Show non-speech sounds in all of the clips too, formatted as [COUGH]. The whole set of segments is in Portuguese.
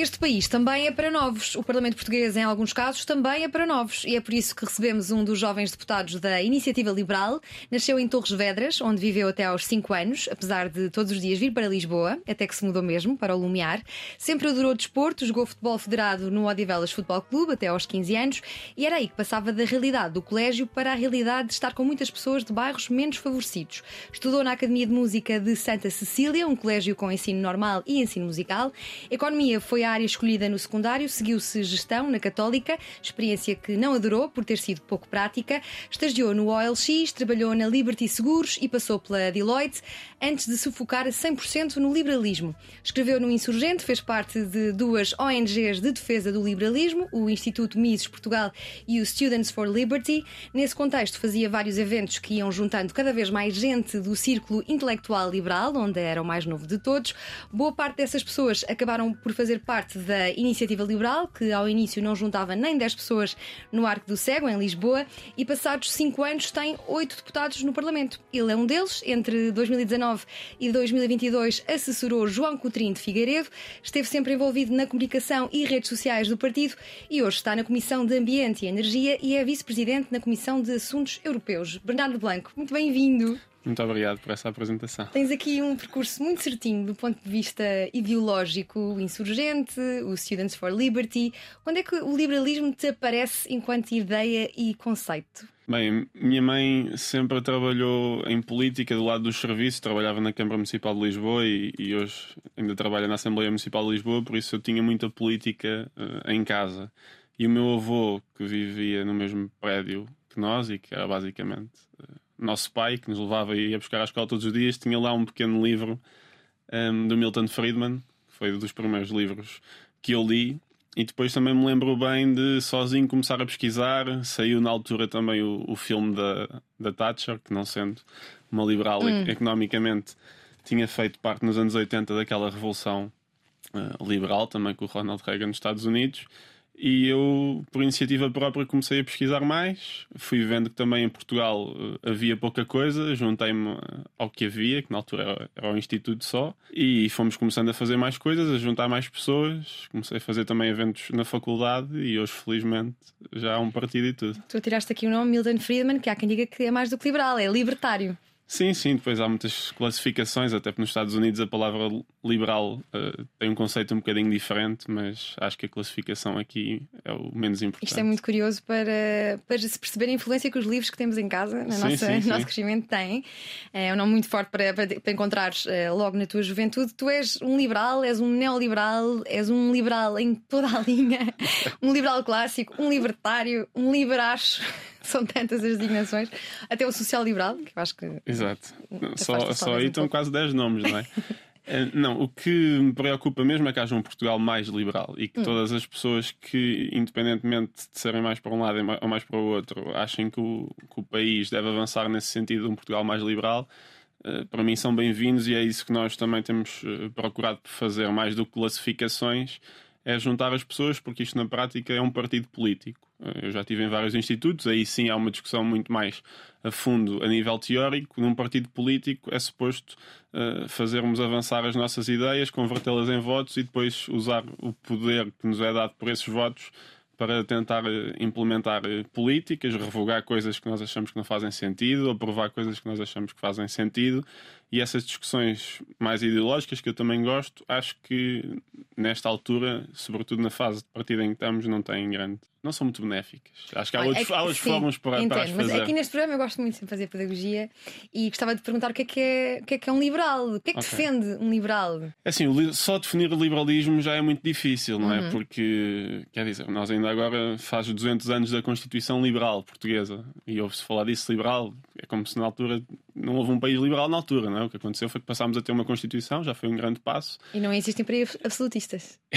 Este país também é para novos. O Parlamento Português, em alguns casos, também é para novos. E é por isso que recebemos um dos jovens deputados da Iniciativa Liberal. Nasceu em Torres Vedras, onde viveu até aos 5 anos, apesar de todos os dias vir para Lisboa, até que se mudou mesmo para o Lumiar. Sempre adorou desporto, jogou futebol federado no Odivelas Futebol Clube até aos 15 anos e era aí que passava da realidade do colégio para a realidade de estar com muitas pessoas de bairros menos favorecidos. Estudou na Academia de Música de Santa Cecília, um colégio com ensino normal e ensino musical. Economia foi a área escolhida no secundário, seguiu-se gestão na Católica, experiência que não adorou por ter sido pouco prática. Estagiou no OLX, trabalhou na Liberty Seguros e passou pela Deloitte antes de se focar a 100% no liberalismo. Escreveu no Insurgente, fez parte de duas ONGs de defesa do liberalismo, o Instituto Mises Portugal e o Students for Liberty. Nesse contexto, fazia vários eventos que iam juntando cada vez mais gente do círculo intelectual liberal, onde era o mais novo de todos. Boa parte dessas pessoas acabaram por fazer parte parte da Iniciativa Liberal, que ao início não juntava nem 10 pessoas no Arco do Cego, em Lisboa, e passados 5 anos tem 8 deputados no Parlamento. Ele é um deles. Entre 2019 e 2022 assessorou João Coutrinho de Figueiredo, esteve sempre envolvido na comunicação e redes sociais do partido e hoje está na Comissão de Ambiente e Energia e é vice-presidente na Comissão de Assuntos Europeus. Bernardo Blanco, muito bem-vindo. Muito obrigado por essa apresentação. Tens aqui um percurso muito certinho do ponto de vista ideológico, o insurgente, o Students for Liberty. Quando é que o liberalismo te aparece enquanto ideia e conceito? Bem, minha mãe sempre trabalhou em política do lado dos serviços, trabalhava na Câmara Municipal de Lisboa e, e hoje ainda trabalha na Assembleia Municipal de Lisboa, por isso eu tinha muita política uh, em casa. E o meu avô, que vivia no mesmo prédio que nós e que era basicamente. Nosso pai, que nos levava e ia buscar à escola todos os dias, tinha lá um pequeno livro um, do Milton Friedman, que foi um dos primeiros livros que eu li. E depois também me lembro bem de sozinho começar a pesquisar. Saiu na altura também o, o filme da, da Thatcher, que não sendo uma liberal hum. economicamente, tinha feito parte nos anos 80 daquela revolução uh, liberal também com o Ronald Reagan nos Estados Unidos. E eu, por iniciativa própria, comecei a pesquisar mais. Fui vendo que também em Portugal uh, havia pouca coisa, juntei-me ao que havia, que na altura era, era o Instituto só, e fomos começando a fazer mais coisas, a juntar mais pessoas. Comecei a fazer também eventos na faculdade e hoje, felizmente, já há um partido e tudo. Tu tiraste aqui o nome Milton Friedman, que há quem diga que é mais do que liberal, é libertário. Sim, sim, depois há muitas classificações, até porque nos Estados Unidos a palavra liberal uh, tem um conceito um bocadinho diferente, mas acho que a classificação aqui é o menos importante. Isto é muito curioso para, para se perceber a influência que os livros que temos em casa, no [LAUGHS] nosso, sim, nosso crescimento, têm. É um nome muito forte para, para, para encontrares uh, logo na tua juventude. Tu és um liberal, és um neoliberal, és um liberal em toda a linha, [LAUGHS] um liberal clássico, um libertário, um liberacho. [LAUGHS] São tantas as designações. Até o social-liberal, que eu acho que. Exato. Só, só aí estão quase 10 nomes, não é? [LAUGHS] Eh, não, o que me preocupa mesmo é que haja um Portugal mais liberal e que hum. todas as pessoas que, independentemente de serem mais para um lado ou mais para o outro, achem que o, que o país deve avançar nesse sentido de um Portugal mais liberal, eh, para mim são bem-vindos e é isso que nós também temos eh, procurado fazer, mais do que classificações é juntar as pessoas, porque isto na prática é um partido político. Eh, eu já estive em vários institutos, aí sim há uma discussão muito mais a fundo a nível teórico. Num partido político é suposto uh, fazermos avançar as nossas ideias, convertê-las em votos e depois usar o poder que nos é dado por esses votos para tentar eh, implementar políticas, revogar coisas que nós achamos que não fazem sentido, aprovar coisas que nós achamos que fazem sentido e essas discussões mais ideológicas, que eu também gosto, acho que nesta altura, sobretudo na fase de partida em que estamos, não têm grande. Não são muito benéficas. Acho que há, Olha, outros, é que, há outras formas para, entendo, para as fazer. Mas aqui neste programa eu gosto muito de fazer pedagogia e gostava de perguntar o que é que é, o que é, que é um liberal. O que é que okay. defende um liberal? É assim, só definir o liberalismo já é muito difícil, não é? Uhum. Porque, quer dizer, nós ainda agora faz 200 anos da Constituição Liberal Portuguesa e ouve-se falar disso liberal. É como se na altura não houve um país liberal na altura, não é? O que aconteceu foi que passámos a ter uma Constituição, já foi um grande passo. E não existem para absolutistas. [LAUGHS]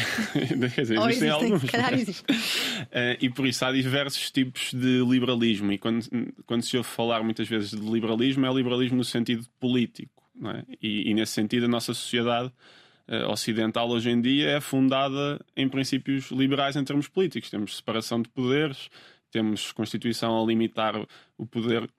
Quer dizer, Ou existem, alguns. calhar existem. [LAUGHS] Eh, e por isso há diversos tipos de liberalismo. E quando, quando se ouve falar muitas vezes de liberalismo, é liberalismo no sentido político. É? e, e nesse sentido, a nossa sociedade uh, ocidental hoje em dia é fundada em princípios liberais em termos políticos. Temos separação de poderes, temos Constituição a limitar o poder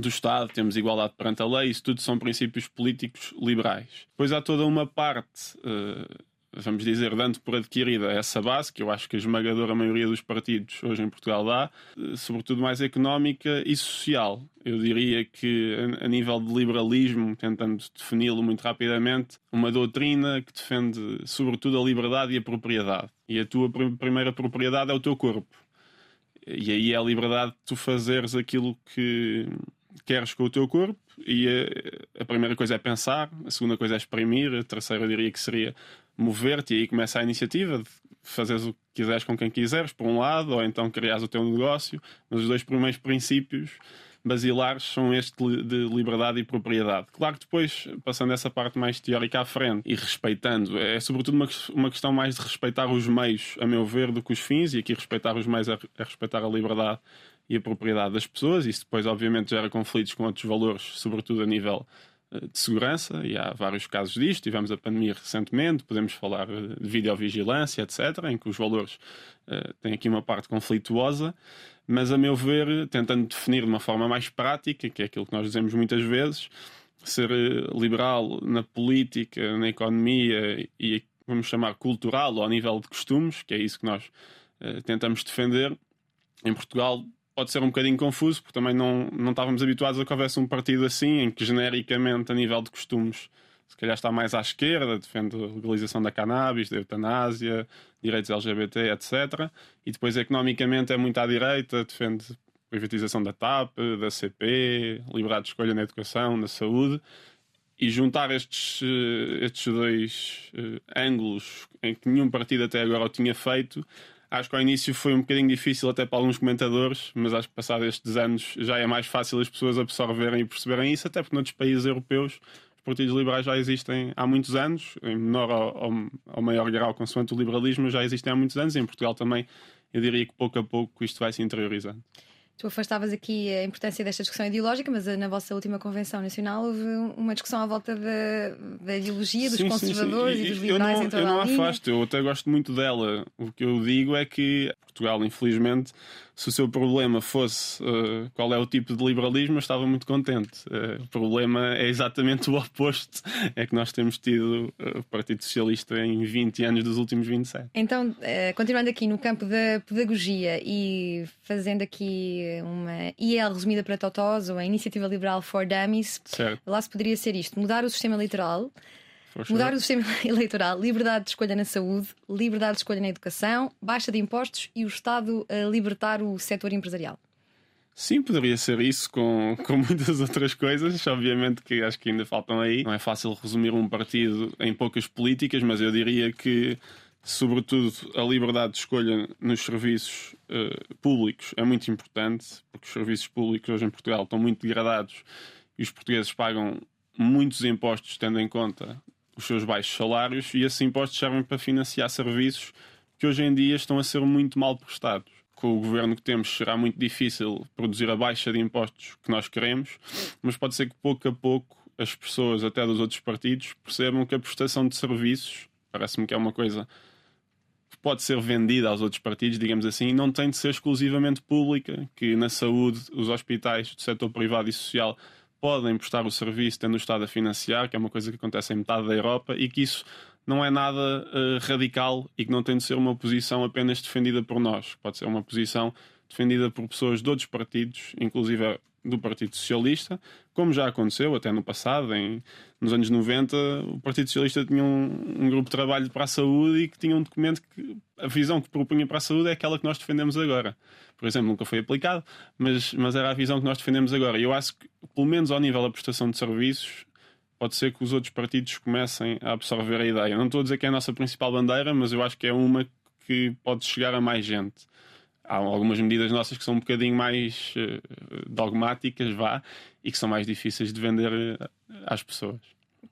do Estado, temos igualdade perante a lei, isso tudo são princípios políticos liberais. Depois há toda uma parte, uh, vamos dizer, dando por adquirida essa base, que eu acho que a esmagadora maioria dos partidos hoje em Portugal dá, uh, sobretudo mais económica e social. Eu diria que, a, nível de liberalismo, tentando defini-lo muito rapidamente, uma doutrina que defende sobretudo a liberdade e a propriedade. E a tua pr primeira propriedade é o teu corpo. E aí é a liberdade de tu fazeres aquilo que queres com o teu corpo. E a, a primeira coisa é pensar, a segunda coisa é exprimir, a terceira eu diria que seria mover-te. E aí começa a iniciativa de fazeres o que quiseres com quem quiseres, por um lado, ou então criares o teu negócio. Mas os dois primeiros princípios basilares são este de liberdade e propriedade. Claro que depois, passando essa parte mais teórica à frente e respeitando, é sobretudo uma, uma questão mais de respeitar os meios, a meu ver, do que os fins, e aqui respeitar os meios é, é respeitar a liberdade e a propriedade das pessoas. Isso depois, obviamente, gera conflitos com outros valores, sobretudo a nível eh, de segurança, e há vários casos disto. Tivemos a pandemia recentemente, podemos falar de videovigilância, etc., em que os valores uh, têm aqui uma parte conflituosa, mas, a meu ver, tentando definir de uma forma mais prática, que é aquilo que nós dizemos muitas vezes, ser eh, liberal na política, na economia e, vamos chamar, cultural ou ao nível de costumes, que é isso que nós uh, tentamos defender. Em Portugal, pode ser um bocadinho confuso, porque também não, não estávamos habituados a que houvesse um partido assim, em que genericamente, a nível de costumes, se calhar está mais à esquerda, defende a legalização da cannabis, da eutanásia, direitos LGBT, etc. E depois, economicamente, é muito à direita, defende privatização da TAP, da CP, liberdade de escolha na educação, na saúde. E juntar estes, eh, estes dois uh, ângulos em que nenhum partido até agora o tinha feito, Acho que ao início foi um bocadinho difícil até para alguns comentadores, mas acho que passados estes anos já é mais fácil as pessoas absorverem e perceberem isso, até porque noutros países europeus os partidos liberais já existem há muitos anos, em menor ou, ou maior grau, consoante o liberalismo, já existem há muitos anos, e em Portugal também eu diria que pouco a pouco isto vai se interiorizando. Tu afastavas aqui a importância desta discussão ideológica, mas na vossa última convenção nacional houve uma discussão à volta da, da ideologia dos sim, conservadores sim, sim. e dos liberais eu não, em toda Eu não a afasto, eu até gosto muito dela. O que eu digo é que Portugal, infelizmente, se o seu problema fosse uh, qual é o tipo de liberalismo, eu estava muito contente. Uh, o problema é exatamente o oposto. É que nós temos tido uh, o Partido Socialista em 20 anos dos últimos 27. Então, continuando aqui no campo da pedagogia e fazendo aqui uma IEL resumida para Totós, ou a Iniciativa Liberal for Dummies, certo. lá se poderia ser isto: mudar o sistema eleitoral Mudar o sistema [LAUGHS] eleitoral, liberdade de escolha na saúde, liberdade de escolha na educação, baixa de impostos e o Estado a libertar o setor empresarial. Sim, poderia ser isso com, com muitas [LAUGHS] outras coisas. Obviamente que acho que ainda faltam aí. Não é fácil resumir um partido em poucas políticas, mas eu diria que, sobretudo, a liberdade de escolha nos serviços uh, públicos é muito importante, porque os serviços públicos hoje em Portugal estão muito degradados e os portugueses pagam muitos impostos, tendo em conta os seus baixos salários e esses impostos servem para financiar serviços que hoje em dia estão a ser muito mal prestados. Com o governo que temos será muito difícil produzir a baixa de impostos que nós queremos, mas pode ser que pouco a pouco as pessoas, até dos outros partidos, percebam que a prestação de serviços, parece-me que é uma coisa pode ser vendida aos outros partidos, digamos assim, não tem de ser exclusivamente pública, que na saúde, os hospitais do setor privado e social podem prestar o serviço tendo o Estado a financiar, que é uma coisa que acontece em metade da Europa, e que isso não é nada uh, radical e que não tem de ser uma posição apenas defendida por nós. Pode ser uma posição defendida por pessoas de outros partidos, inclusive do Partido Socialista, como já aconteceu até no passado, em, nos anos 90, o Partido Socialista tinha um, um, grupo de trabalho para a saúde e que tinha um documento que a visão que propunha para a saúde é aquela que nós defendemos agora. Por exemplo, nunca foi aplicado, mas, mas era a visão que nós defendemos agora. E eu acho que, pelo menos ao nível da prestação de serviços, pode ser que os outros partidos comecem a absorver a ideia. Não estou a dizer que é a nossa principal bandeira, mas eu acho que é uma que pode chegar a mais gente há algumas medidas nossas que são um bocadinho mais uh, dogmáticas, vá, e que são mais difíceis de vender uh, às pessoas.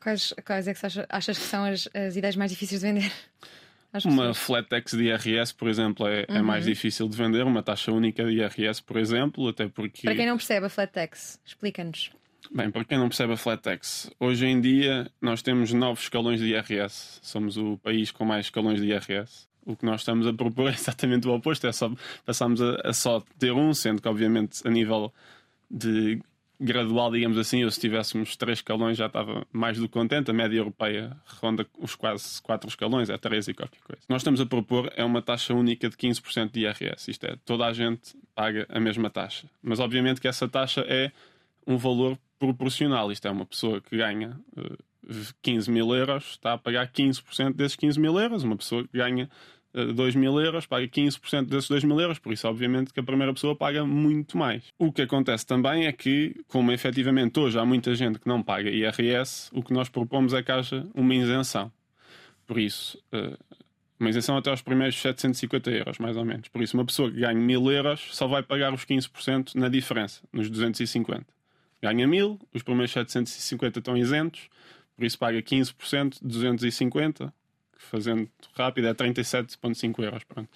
Quais, quais é que achas que são as, as ideias mais difíceis de vender? [LAUGHS] Uma flat tax de IRS, por exemplo, é, uhum. é, mais difícil de vender. Uma taxa única de IRS, por exemplo, até porque. Para quem não percebe a flat tax, explica-nos. Bem, para quem não percebe a flat tax, hoje em dia nós temos nove escalões de IRS. Somos o país com mais escalões de IRS. O que nós estamos a propor é exatamente o oposto, é só passamos a, a só ter um, sendo que obviamente a nível de gradual, digamos assim, ou se tivéssemos três escalões já estava mais do que contente. A média europeia ronda os quase quatro escalões, é três e qualquer coisa. Nós estamos a propor é uma taxa única de 15% de IRS. Isto é, toda a gente paga a mesma taxa. Mas obviamente que essa taxa é um valor proporcional. Isto é, uma pessoa que ganha uh, eh, 15 mil euros está a pagar 15% desses 15 mil euros. Uma pessoa que ganha 2 mil euros, paga 15% desses 2 mil euros, por isso, obviamente, que a primeira pessoa paga muito mais. O que acontece também é que, como efetivamente hoje há muita gente que não paga IRS, o que nós propomos é que haja uma isenção. Por isso, eh, uma isenção até aos primeiros 750 euros, mais ou menos. Por isso, uma pessoa que ganha 1000 euros só vai pagar os 15% na diferença, nos 250. Ganha 1000, os primeiros 750 estão isentos, por isso paga 15%, 250, fazendo rápido, é 37,5 euros. Pronto.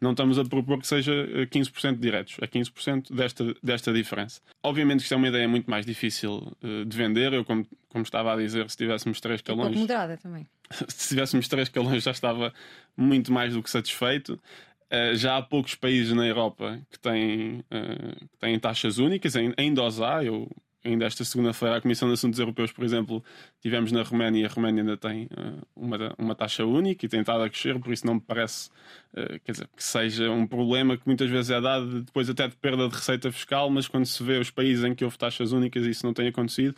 Não estamos a propor que seja 15% eh, diretos, é 15% desta, desta diferença. Obviamente que isto é uma ideia muito mais difícil uh, de vender. Eu, como, como estava a dizer, se tivéssemos 3 calões. moderada também. [LAUGHS] se tivéssemos 3 calões já estava muito mais do que satisfeito. Uh, já há poucos países na Europa que têm, uh, que têm taxas únicas, ainda os há. Eu ainda esta segunda-feira, a Comissão de Assuntos Europeus, por exemplo, tivemos na Roménia e a Roménia ainda tem uh, uma, uma taxa única e tem estado a crescer, por isso não me parece uh, quer dizer, que seja um problema que muitas vezes é dado depois até de perda de receita fiscal, mas quando se vê os países em que houve taxas únicas isso não tem acontecido.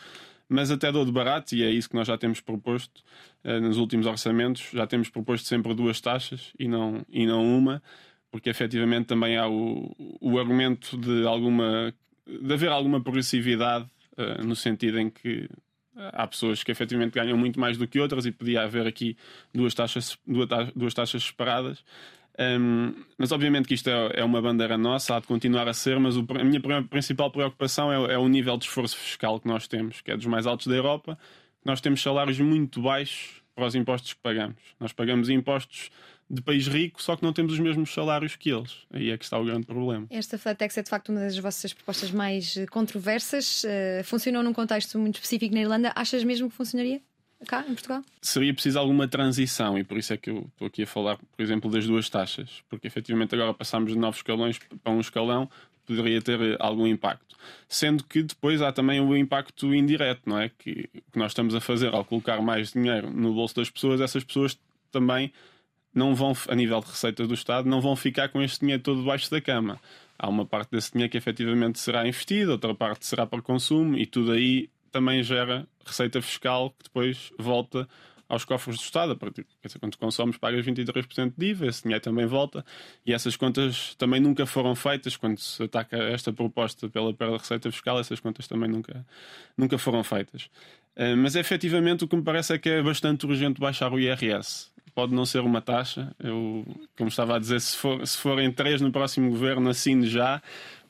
Mas até dou de barato, e é isso que nós já temos proposto uh, nos últimos orçamentos, já temos proposto sempre duas taxas e não, e não uma, porque efetivamente também há o, o argumento de alguma de haver alguma progressividade uh, no sentido em que há pessoas que efetivamente ganham muito mais do que outras e podia haver aqui duas taxas, duas taxas separadas. Um, mas obviamente que isto é, é, uma bandeira nossa, há de continuar a ser, mas o, a minha principal preocupação é, é, o nível de esforço fiscal que nós temos, que é dos mais altos da Europa. Nós temos salários muito baixos para os impostos que pagamos. Nós pagamos impostos de país rico, só que não temos os mesmos salários que eles. Aí é que está o grande problema. Esta Flatex é de facto uma das vossas propostas mais eh, controversas. Uh, funcionou num contexto muito específico na Irlanda. Achas mesmo que funcionaria? Cá, em Portugal? Seria preciso alguma transição e por isso é que eu estou aqui a falar, por exemplo, das duas taxas, porque efetivamente agora passamos de novos escalões para um escalão, poderia ter eh, algum impacto. Sendo que depois há também o impacto indireto, não é? Que o que nós estamos a fazer ao colocar mais dinheiro no bolso das pessoas, essas pessoas também não vão, a nível de receita do Estado, não vão ficar com este dinheiro todo debaixo da cama. Há uma parte desse dinheiro que efetivamente será investido, outra parte será para consumo e tudo aí também gera receita fiscal que depois volta aos cofres do Estado. A partir, quando consomes, pagas 23% de IVA, esse dinheiro também volta. E essas contas também nunca foram feitas. Quando se ataca esta proposta pela perda de receita fiscal, essas contas também nunca, nunca foram feitas. Uh, mas efetivamente o que me parece é que é bastante urgente baixar o IRS pode não ser uma taxa. Eu, como estava a dizer, se, for, se forem três no próximo governo, assino já,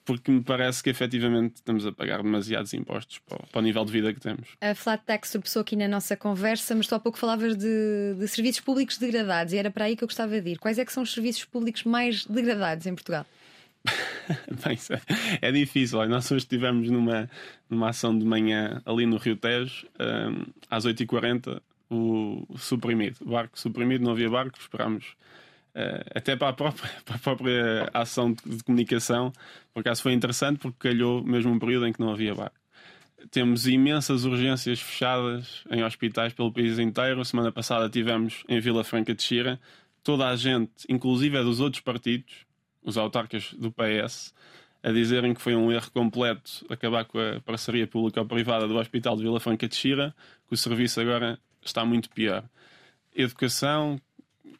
porque me parece que efetivamente estamos a pagar demasiados impostos para, para, o nível de vida que temos. A flat tax surpressou aqui na nossa conversa, mas tu há pouco falavas de, de, serviços públicos degradados e era para aí que eu gostava de ir. Quais é que são os serviços públicos mais degradados em Portugal? [LAUGHS] Bem, é, é difícil. Nós hoje estivemos numa, numa ação de manhã ali no Rio Tejo, às 8h40 o suprimido, barco suprimido, não havia barco, esperámos uh, até para a, própria, [LAUGHS] para a própria ação de, comunicação, por acaso foi interessante porque calhou mesmo um período em que não havia barco. Temos imensas urgências fechadas em hospitais pelo país inteiro. Semana passada tivemos em Vila Franca de Xira, toda a gente, inclusive dos outros partidos, os autarcas do PS, a dizerem que foi um erro completo acabar com a parceria pública ou privada do Hospital de Vila Franca de Xira, que o serviço agora está muito pior. Educação,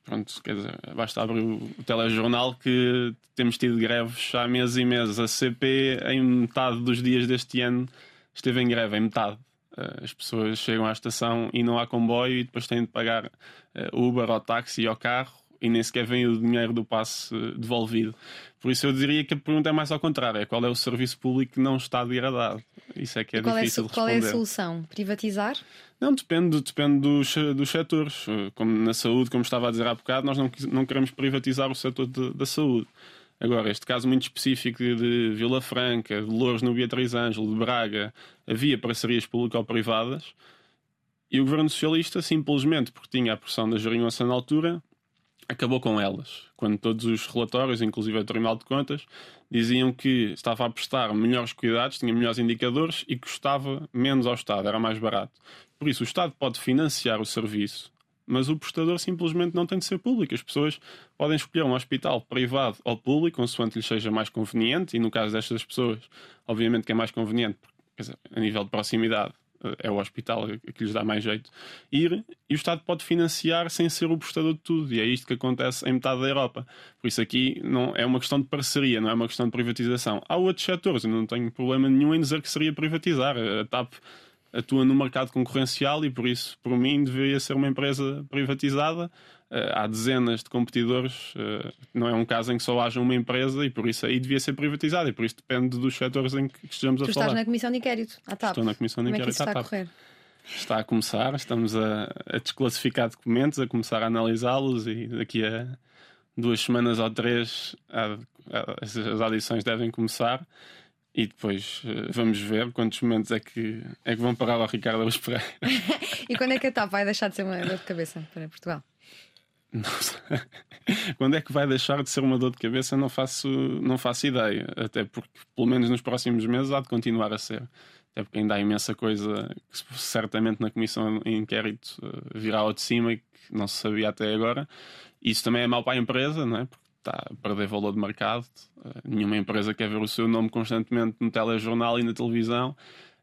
pronto, quer dizer, basta abrir o telejornal que temos tido greves há meses e meses. A CP, em metade dos dias deste ano, esteve em greve, em metade. Eh, as pessoas chegam à estação e não há comboio e depois têm de pagar eh, Uber ou táxi ou carro e nem sequer vem o dinheiro do passe devolvido. Por isso eu diria que a pergunta é mais ao contrário: é qual é o serviço público que não está degradado? Isso é que é qual difícil é, Qual responder. é a solução? Privatizar? Não, depende, depende dos, dos setores. Como na saúde, como estava a dizer há bocado, nós não, não queremos privatizar o setor de, da saúde. Agora, este caso muito específico de, Vila Franca, de Louros no Beatriz Ângelo, de Braga, havia parcerias público-privadas e o governo socialista, simplesmente porque tinha a pressão da geringonça na altura, acabou com elas. Quando todos os relatórios, inclusive o Tribunal de Contas, diziam que estava a prestar melhores cuidados, tinha melhores indicadores e custava menos ao Estado, era mais barato. Por isso, o Estado pode financiar o serviço, mas o prestador simplesmente não tem de ser público. As pessoas podem escolher um hospital privado ou público, consoante lhes seja mais conveniente, e no caso destas pessoas, obviamente que é mais conveniente, dizer, a nível de proximidade, é o hospital que lhes dá mais jeito ir, e o Estado pode financiar sem ser o prestador de tudo, e é isto que acontece em metade da Europa. Por isso aqui não é uma questão de parceria, não é uma questão de privatização. Há outros setores, eu não tenho problema nenhum em dizer que seria privatizar. A TAP atua no mercado concorrencial e por isso, por mim, deveria ser uma empresa privatizada. Uh, há dezenas de competidores, uh, não é um caso em que só haja uma empresa e por isso aí devia ser privatizada e por isso depende dos setores em que estejamos tu a falar. Tu estás na Comissão de Inquérito, à TAP. Estou na Comissão de Como Inquérito é que isso está a correr? Está a começar, estamos a, a desclassificar documentos, a começar a analisá-los e daqui a duas semanas ou três a, a, as audições devem começar e depois uh, vamos ver quantos momentos é que, é que vão parar ao Ricardo Aruz Pereira. [LAUGHS] e quando é que a TAP vai deixar de ser uma dor de cabeça para Portugal? [LAUGHS] Quando é que vai deixar de ser uma dor de cabeça? Não faço, não faço ideia. Até porque, pelo menos nos próximos meses, há de continuar a ser. Até porque ainda há imensa coisa que certamente na comissão de inquérito uh, virá ao de cima e que não se sabia até agora. Isso também é mau para a empresa, não é? Porque está a perder valor de mercado. Uh, nenhuma empresa quer ver o seu nome constantemente no telejornal e na televisão.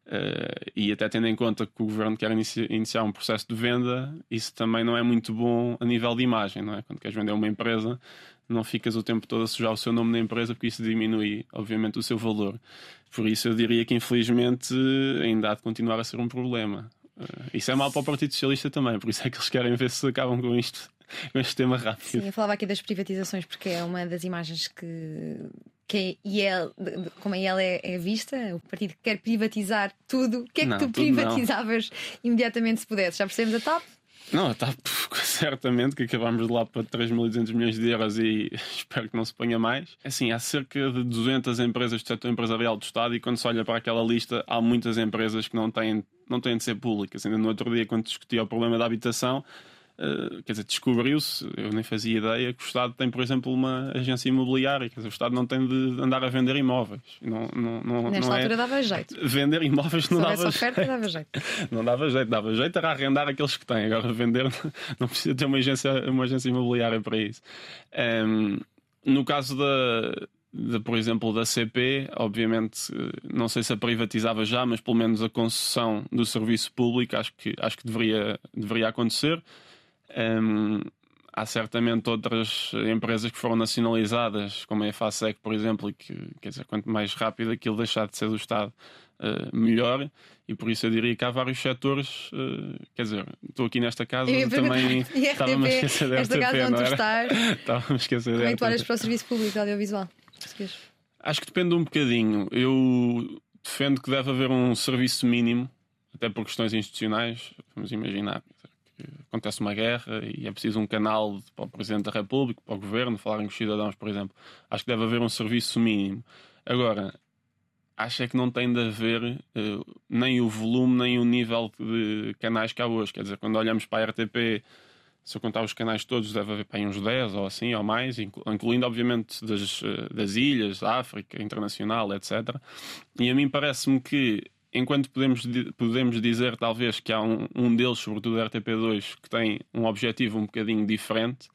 Uh, e até tendo em conta que o governo quer inici iniciar um processo de venda, isso também não é muito bom a nível de imagem, não é? Quando queres vender uma empresa, não ficas o tempo todo a sujar o seu nome na empresa, porque isso diminui, obviamente, o seu valor. Por isso, eu diria que, infelizmente, ainda há de continuar a ser um problema. Uh, isso é mau para o Partido Socialista também, por isso é que eles querem ver se acabam com isto, [LAUGHS] com este tema rápido. Sim, eu falava aqui das privatizações porque é uma das imagens que que IEL, como a IEL é, é, vista, o partido que quer privatizar tudo, o que é que não, tu privatizavas não. imediatamente se pudesse? Já percebemos a TAP? Não, a TAP, [LAUGHS] certamente, que acabámos de lá para 3.200 milhões de euros e [LAUGHS] espero que não se ponha mais. Assim, há cerca de 200 empresas do setor empresarial do Estado e quando se olha para aquela lista, há muitas empresas que não têm, não têm de ser públicas. Ainda no outro dia, quando discutia o problema da habitação, quer dizer, descobriu-se, eu nem fazia ideia, que o Estado tem, por exemplo, uma agência imobiliária. Quer dizer, o Estado não tem de andar a vender imóveis. Não, não, não, Nesta não altura é... dava jeito. [LAUGHS] Vender imóveis não dava oferta, jeito. dava jeito. [LAUGHS] Não dava jeito, dava jeito era arrendar aqueles que têm. Agora, vender [LAUGHS] não precisa ter uma agência, uma agência imobiliária para isso. Um, no caso da, de, por exemplo, da CP, obviamente, não sei se a privatizava já, mas pelo menos a concessão do serviço público acho que, acho que deveria, deveria acontecer. Um, há certamente outras empresas que foram nacionalizadas, como a EFASEC, por exemplo, e que, quer dizer, quanto mais rápido aquilo deixar de ser do Estado, uh, melhor. E por isso eu diria que há vários setores. Uh, quer dizer, estou aqui nesta casa também. [LAUGHS] [LAUGHS] Estava-me a esquecer da esta RTP, casa onde tu estás. Estava-me a esquecer Como é que tu olhas RTP. para o Serviço Público Audiovisual? Acho que depende um bocadinho. Eu defendo que deve haver um serviço mínimo, até por questões institucionais. Vamos imaginar acontece uma guerra e é preciso um canal para o Presidente da República, para o Governo, falarem com os cidadãos, por exemplo. Acho que deve haver um serviço mínimo. Agora, acho é que não tem de haver uh, nem o volume, nem o nível de canais que há hoje. Quer dizer, quando olhamos para a RTP, se eu contar os canais todos, deve haver para uns 10 ou assim, ou mais, incluindo, obviamente, das, das ilhas, da África, internacional, etc. E a mim parece-me que enquanto podemos, podemos dizer talvez que há um, um deles, sobretudo a RTP2, que tem um objetivo um bocadinho diferente,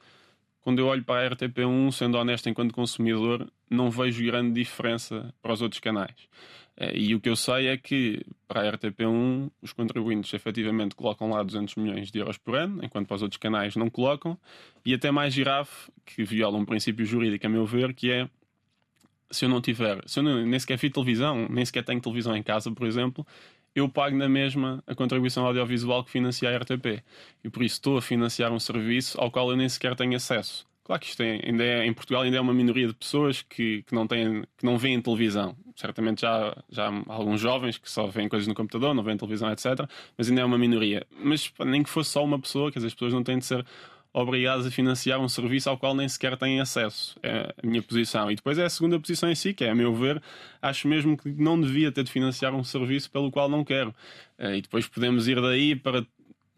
quando eu olho para a RTP1, sendo honesto enquanto consumidor, não vejo grande diferença para os outros canais. E o que eu sei é que para a RTP1 os contribuintes efetivamente colocam lá 200 milhões de euros por ano, enquanto para os outros canais não colocam, e até mais girafe, que viola um princípio jurídico, a meu ver, que é se eu não tiver, se eu não, nem sequer fiz televisão, nem sequer tenho televisão em casa, por exemplo, eu pago na mesma a contribuição audiovisual que financia a RTP. E por isso estou a financiar um serviço ao qual eu nem sequer tenho acesso. Claro que isto é, ainda é, em Portugal ainda é uma minoria de pessoas que, que, não, têm, que não veem televisão. Certamente já, já há alguns jovens que só veem coisas no computador, não veem televisão, etc. Mas ainda é uma minoria. Mas nem que fosse só uma pessoa, que as pessoas não têm de ser obrigadas a financiar um serviço ao qual nem sequer têm acesso. É a minha posição. E depois é a segunda posição em si, que é, a meu ver, acho mesmo que não devia ter de financiar um serviço pelo qual não quero. Eh, e depois podemos ir daí para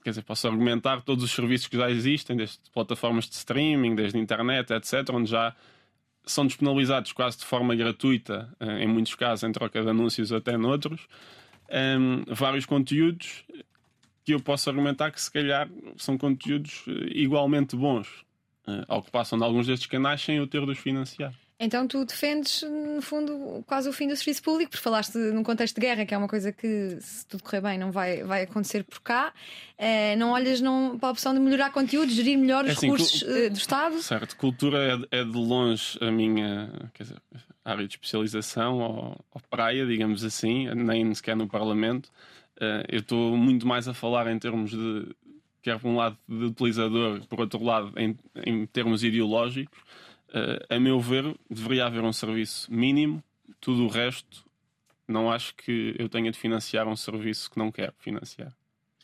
quer dizer, posso argumentar todos os serviços que já existem, desde plataformas de streaming, desde internet, etc., onde já são disponibilizados quase de forma gratuita, eh, em muitos casos, em troca de anúncios até noutros, um, ehm, vários conteúdos que eu posso argumentar que se calhar são conteúdos eh, igualmente bons, uh, ao que passam de alguns destes canais sem eu ter de os financiar. Então tu defendes, no fundo, quase o fim do serviço público, porque falaste num contexto de guerra, que é uma coisa que, se tudo correr bem, não vai, vai acontecer por cá. Eh, não olhas não, para a opção de melhorar conteúdo, gerir melhor os é assim, recursos eh, do Estado? Certo, cultura é, é, de longe a minha quer dizer, área de especialização, ou, ou praia, digamos assim, nem sequer no Parlamento. Eh, eu estou muito mais a falar em termos de, quer por um lado, de utilizador, por outro lado, em, em termos ideológicos. Uh, a meu ver, deveria haver um serviço mínimo, tudo o resto, não acho que eu tenha de financiar um serviço que não quero financiar.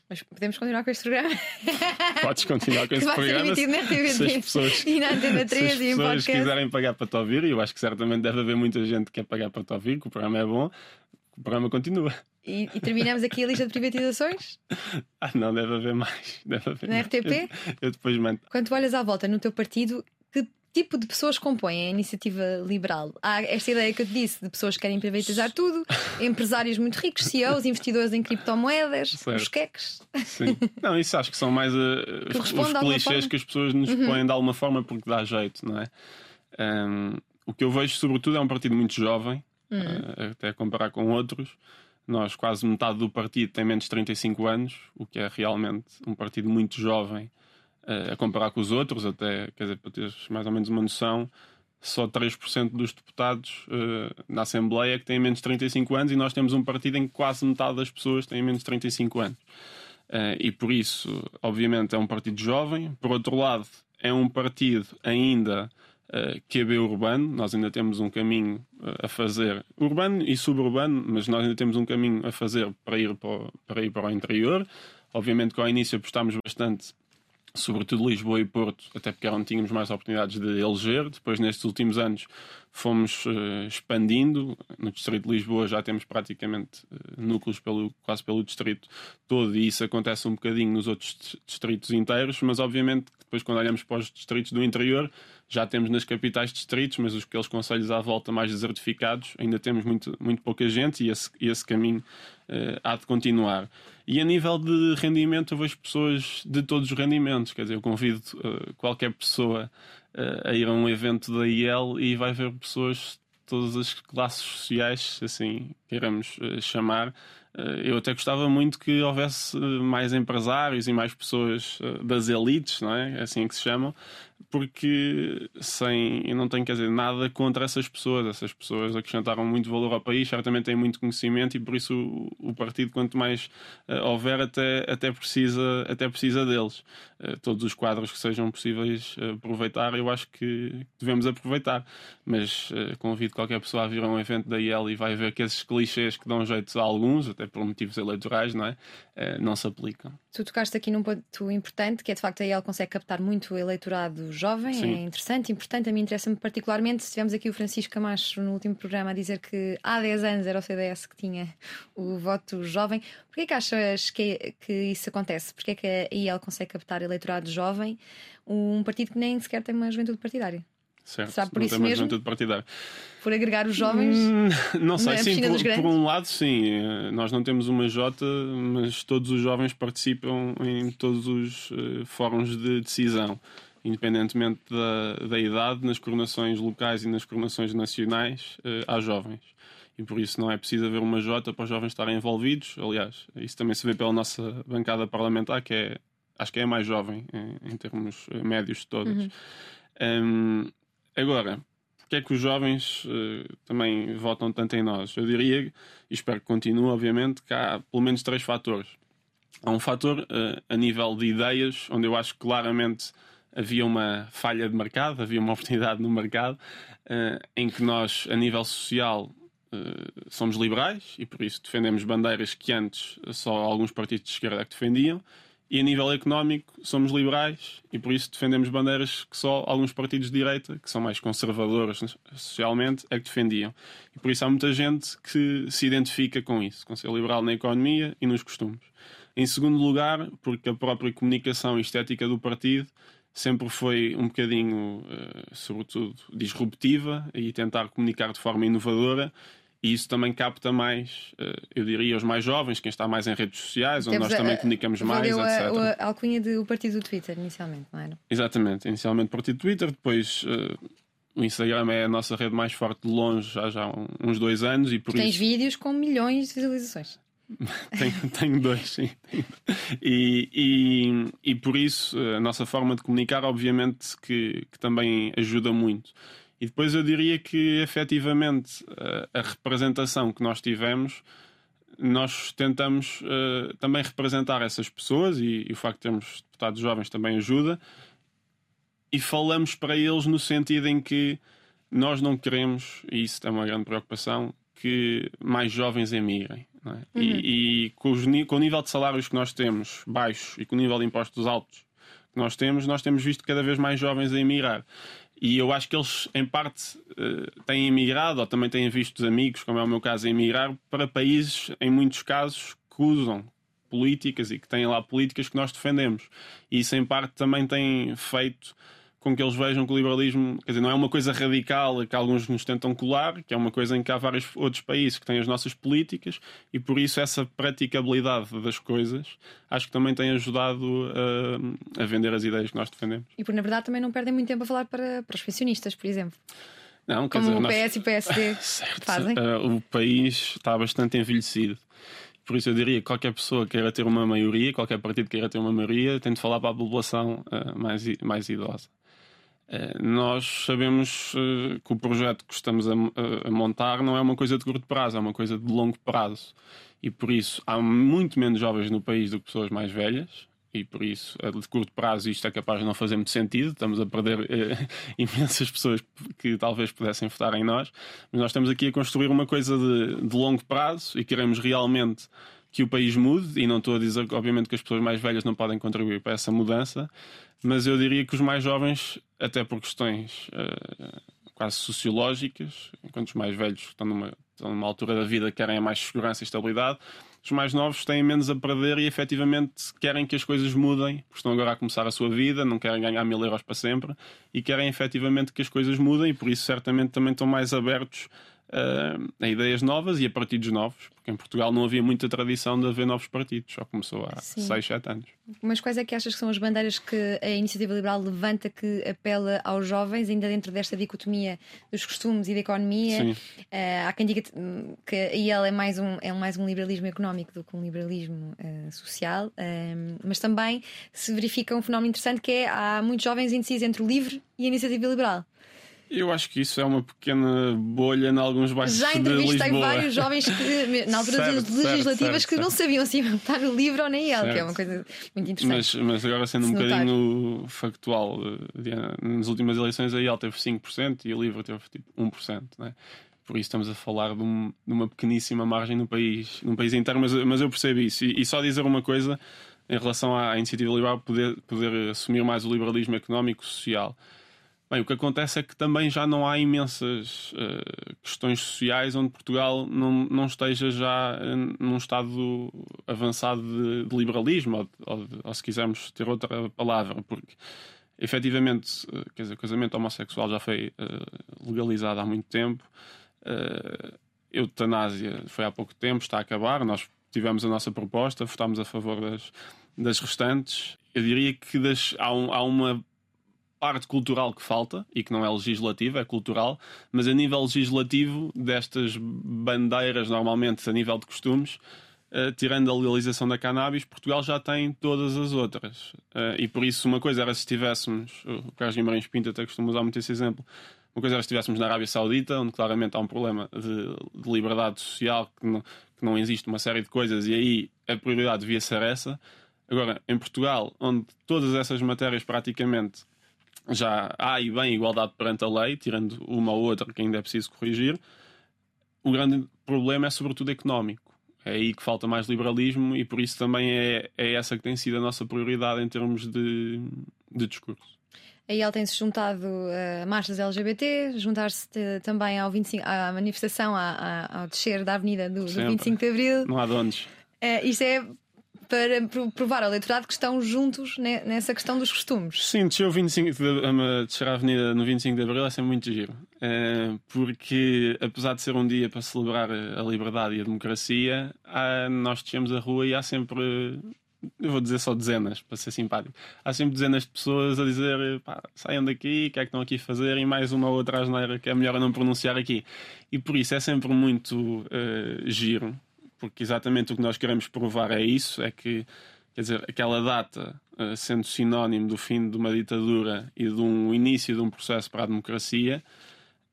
Mas podemos continuar com este programa? [LAUGHS] Podes continuar com este programa. Se, se as pessoas, e na Antena 3 se as pessoas quiserem pagar para te ouvir, e eu acho que certamente deve haver muita gente que quer pagar para te ouvir, que o programa é bom, o programa continua. E, e, terminamos aqui a lista de privatizações? [LAUGHS] Ah, não, deve haver mais. Deve haver Na. RTP? Eu, eu depois mando. Quando tu olhas à volta no teu partido, que tipo de pessoas compõem a iniciativa liberal? Há esta ideia que eu te disse de pessoas que querem privatizar tudo, empresários muito ricos, CEOs, investidores em criptomoedas, certo. os queques. Sim. Não, isso acho que são mais uh, que os, os clichês que as pessoas nos uhum. põem de alguma forma porque dá jeito, não é? Um, o que eu vejo, sobretudo, é um partido muito jovem, uhum. uh, até comparar com outros. Nós, quase metade do partido tem menos de 35 anos, o que é realmente um partido muito jovem uh, a comparar com os outros, até, quer dizer, para teres mais ou menos uma noção, só 3% dos deputados uh, na Assembleia que têm menos de 35 anos e nós temos um partido em que quase metade das pessoas têm menos de 35 anos. Uh, e por isso, obviamente, é um partido jovem. Por outro lado, é um partido ainda uh, QB urbano, nós ainda temos um caminho uh, a fazer, urbano e suburbano, mas nós ainda temos um caminho a fazer para ir para o, para ir para o interior. Obviamente que ao início apostámos bastante sobretudo Lisboa e Porto, até porque era onde tínhamos mais oportunidades de eleger. Depois, nestes últimos anos, fomos uh, expandindo. No Distrito de Lisboa já temos praticamente uh, núcleos pelo, quase pelo distrito todo, e isso acontece um bocadinho nos outros distritos inteiros, mas obviamente depois, quando olhamos para os distritos do interior, já temos nas capitais distritos, mas os aqueles conselhos à volta mais desertificados, ainda temos muito, muito pouca gente e esse, esse caminho uh, há de continuar. E a nível de rendimento, eu vejo pessoas de todos os rendimentos. Quer dizer, eu convido uh, qualquer pessoa uh, a ir a um evento da IEL e vai ver pessoas todas as classes sociais, assim queiramos chamar. Eu até gostava muito que houvesse mais empresários e mais pessoas das elites, não é? é assim que se chamam, porque sem eu não tenho quer dizer nada contra essas pessoas. Essas pessoas acrescentaram muito valor ao país certamente têm muito conhecimento e por isso o, o partido quanto mais uh, houver até até precisa até precisa deles. Uh, todos os quadros que sejam possíveis uh, aproveitar eu acho que devemos aproveitar. Mas convido qualquer pessoa a vir a um evento da IEL e vai ver que esses clichês que dão jeito a alguns até por motivos eleitorais não é? Não se aplicam. Tu tocaste aqui num ponto importante que é de facto a IEL consegue captar muito eleitorado jovem, Sim. é interessante, importante. A mim interessa-me particularmente. Tivemos aqui o Francisco Camacho no último programa a dizer que há 10 anos era o CDS que tinha o voto jovem. Porquê que achas que, que isso acontece? Porquê que a IEL consegue captar eleitorado jovem, um partido que nem sequer tem uma juventude partidária? Certo, Sabe por não isso mesmo? partidária. Por agregar os jovens? Hum, não sei, sim, por, por, um lado, sim. Eh, nós não temos uma Jota, mas todos os jovens participam em todos os uh, fóruns de decisão independentemente da, da idade, nas coronações locais e nas coronações nacionais, uh, há jovens. E por isso não é preciso haver uma Jota para os jovens estarem envolvidos. Aliás, isso também se vê pela nossa bancada parlamentar, que é, acho que é a mais jovem em, em termos eh, médios de todas. Uhum. Um, agora, porque é que os jovens uh, também votam tanto em nós? Eu diria, e espero que continue, obviamente, que há pelo menos três fatores. Há um fator uh, a nível de ideias, onde eu acho claramente havia uma falha de mercado, havia uma [LAUGHS] oportunidade no mercado uh, em que nós, a nível social, uh, somos liberais e por isso defendemos bandeiras que antes só alguns partidos de esquerda é que defendiam. E a nível económico, somos liberais e por isso defendemos bandeiras que só alguns partidos de direita, que são mais conservadores socialmente, é que defendiam. E por isso há muita gente que se identifica com isso, com ser liberal na economia e nos costumes. Em segundo lugar, porque a própria comunicação estética do partido sempre foi um bocadinho, uh, sobretudo, disruptiva e tentar comunicar de forma inovadora e isso também capta mais, eh, eu diria, os mais jovens, quem está mais em redes sociais, onde Temos nós a, também comunicamos mais, etc. A, a alcunha do partido do Twitter, inicialmente, não era? Exatamente, inicialmente o partido do Twitter, depois uh, o Instagram é a nossa rede mais forte de longe já já há uns dois anos e por Tens isso... vídeos com milhões de visualizações. [LAUGHS] tenho, tenho, dois, sim. E, e, e, por isso a nossa forma de comunicar, obviamente, que, que também ajuda muito. E depois eu diria que efetivamente a, a representação que nós tivemos, nós tentamos uh, também representar essas pessoas e, e, o facto de termos deputados jovens também ajuda. E falamos para eles no sentido em que nós não queremos, e isso é uma grande preocupação, que mais jovens emigrem. É? Uhum. E, e com, os, com, o nível de salários que nós temos baixo e com o nível de impostos altos que nós temos, nós temos visto cada vez mais jovens a emigrar. E eu acho que eles, em parte, eh, têm emigrado ou também têm visto amigos, como é o meu caso, a emigrar para países, em muitos casos, que usam políticas e que têm lá políticas que nós defendemos. E isso, em parte, também tem feito com que eles vejam que o liberalismo, quer dizer, não é uma coisa radical que alguns nos tentam colar, que é uma coisa em que há vários outros países que têm as nossas políticas e por isso essa praticabilidade das coisas acho que também tem ajudado a, a vender as ideias que nós defendemos. E por na verdade também não perdem muito tempo a falar para, para os pensionistas, por exemplo. Não, Como dizer, o nós... PS e o PSD [LAUGHS] fazem. Uh, o país está bastante envelhecido. Por isso eu diria que qualquer pessoa queira ter uma maioria, qualquer partido queira ter uma maioria, tem de falar para a população uh, mais, mais idosa. Eh, nós sabemos eh, que o projeto que estamos a, montar não é uma coisa de curto prazo, é uma coisa de longo prazo. E por isso há muito menos jovens no país do que pessoas mais velhas. E por isso, de curto prazo, isto é capaz de não fazer muito sentido. Estamos a perder eh, [LAUGHS] imensas pessoas que talvez pudessem votar em nós. Mas nós estamos aqui a construir uma coisa de, de longo prazo e queremos realmente que o país mude. E não estou a dizer, obviamente, que as pessoas mais velhas não podem contribuir para essa mudança mas eu diria que os mais jovens, até por questões uh, quase sociológicas, enquanto os mais velhos estão numa, estão numa altura da vida que querem mais segurança e estabilidade, os mais novos têm menos a perder e efetivamente querem que as coisas mudem, porque estão agora a começar a sua vida, não querem ganhar mil euros para sempre e querem efetivamente que as coisas mudem e por isso certamente também estão mais abertos uh, a ideias novas e a partidos novos, porque em Portugal não havia muita tradição de haver novos partidos, só começou há 6, 7 anos. Mas quais é que achas que são as bandeiras que a Iniciativa Liberal levanta que apela aos jovens, ainda dentro desta dicotomia dos costumes e da economia? Uh, há quem diga que ele é mais, um, é mais um liberalismo económico do que um liberalismo uh, social, mas também se verifica um fenómeno interessante que é há muitos jovens indecisos entre o livre e a Iniciativa Liberal. Eu acho que isso é uma pequena bolha em alguns bairros Já entrevistei vários jovens que, [LAUGHS] na altura das legislativas, certo, que certo. não sabiam se iam estar no livro ou nem ele, que é uma coisa muito interessante. Mas, mas agora, sendo um bocadinho factual, eh, nas últimas eleições a IEL teve 5% e o livro teve tipo 1%. Né? Por isso estamos a falar de, um, de, uma pequeníssima margem no país, no país inteiro, mas, mas eu percebo isso. E, e só dizer uma coisa em relação à iniciativa liberal poder, poder assumir mais o liberalismo económico e social. Bem, o que acontece é que também já não há imensas uh, questões sociais onde Portugal não, não esteja já num estado avançado de, de liberalismo, ou, ou, ou, se quisermos ter outra palavra, porque efetivamente, uh, quer dizer, o casamento homossexual já foi uh, legalizado há muito tempo, uh, eutanásia foi há pouco tempo, está a acabar, nós tivemos a nossa proposta, votámos a favor das, das restantes. Eu diria que das, há, um, há uma parte cultural que falta e que não é legislativa, é cultural, mas a nível legislativo, destas bandeiras, normalmente a nível de costumes, uh, tirando a legalização da cannabis, Portugal já tem todas as outras. Uh, e por isso, uma coisa era se estivéssemos, o Carlos Guimarães Pinto até costuma usar muito esse exemplo, uma coisa era se estivéssemos na Arábia Saudita, onde claramente há um problema de, de liberdade social, que não, que não existe uma série de coisas, e aí a prioridade devia ser essa. Agora, em Portugal, onde todas essas matérias praticamente já há e bem igualdade perante a lei, tirando uma ou outra que ainda é preciso corrigir. O grande problema é sobretudo económico. É aí que falta mais liberalismo e por isso também é, é essa que tem sido a nossa prioridade em termos de, de discurso. A IEL tem-se juntado a marchas LGBT, juntar-se também ao 25, à manifestação, à, à, ao descer da avenida do, do 25 de Abril. Não há donos. Uh, isto é para provar ao eleitorado que estão juntos nessa questão dos costumes. Sim, descer, 25 de, descer a avenida no 25 de Abril é sempre muito giro. É, porque, apesar de ser um dia para celebrar a liberdade e a democracia, nós descemos a rua e há sempre eu vou dizer só dezenas, para ser simpático. Há sempre dezenas de pessoas a dizer pá, saiam daqui, o que é que estão aqui a fazer, e mais uma ou outra asneira que é melhor não pronunciar aqui. E por isso é sempre muito uh, giro porque exatamente o que nós queremos provar é isso: é que, quer dizer, aquela data, uh, sendo sinónimo do fim de uma ditadura e de um início de um processo para a democracia,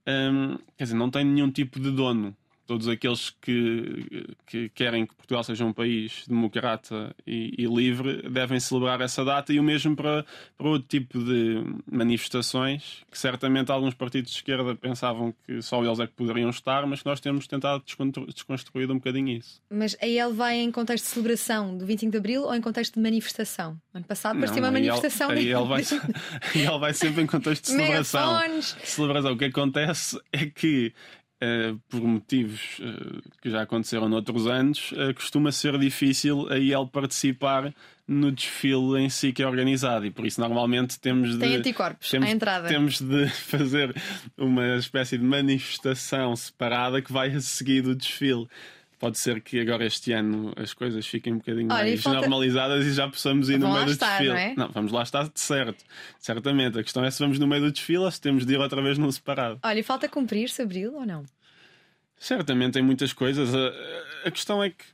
um, quer dizer, não tem nenhum tipo de dono todos aqueles que, que querem que Portugal seja um país democrata e, e, livre devem celebrar essa data e o mesmo para, para outro tipo de manifestações que certamente alguns partidos de esquerda pensavam que só eles é que poderiam estar, mas que nós temos tentado desconstruir um bocadinho isso. Mas aí ele vai em contexto de celebração do 25 de Abril ou em contexto de manifestação? Ano passado parecia uma manifestação. Aí ele, vai, ele [LAUGHS] vai sempre em contexto de [LAUGHS] celebração. celebração. O que acontece é que Uh, por motivos uh, que já aconteceram noutros anos, uh, costuma ser difícil a ele participar no desfile em si que é organizado e por isso normalmente temos de Tem anticorpos temos, à entrada. temos de [LAUGHS] fazer uma espécie de manifestação separada que vai a seguir do desfile. Pode ser que agora este ano as coisas fiquem um bocadinho Olha, mais falta... normalizadas e já possamos ir no meio do estar, desfile. Não, é? não, vamos lá estar de certo. Certamente. A questão é se vamos no meio do desfile ou se temos de ir outra vez num separado. Olha, e falta cumprir-se abril ou não? Certamente tem muitas coisas. A, a questão é que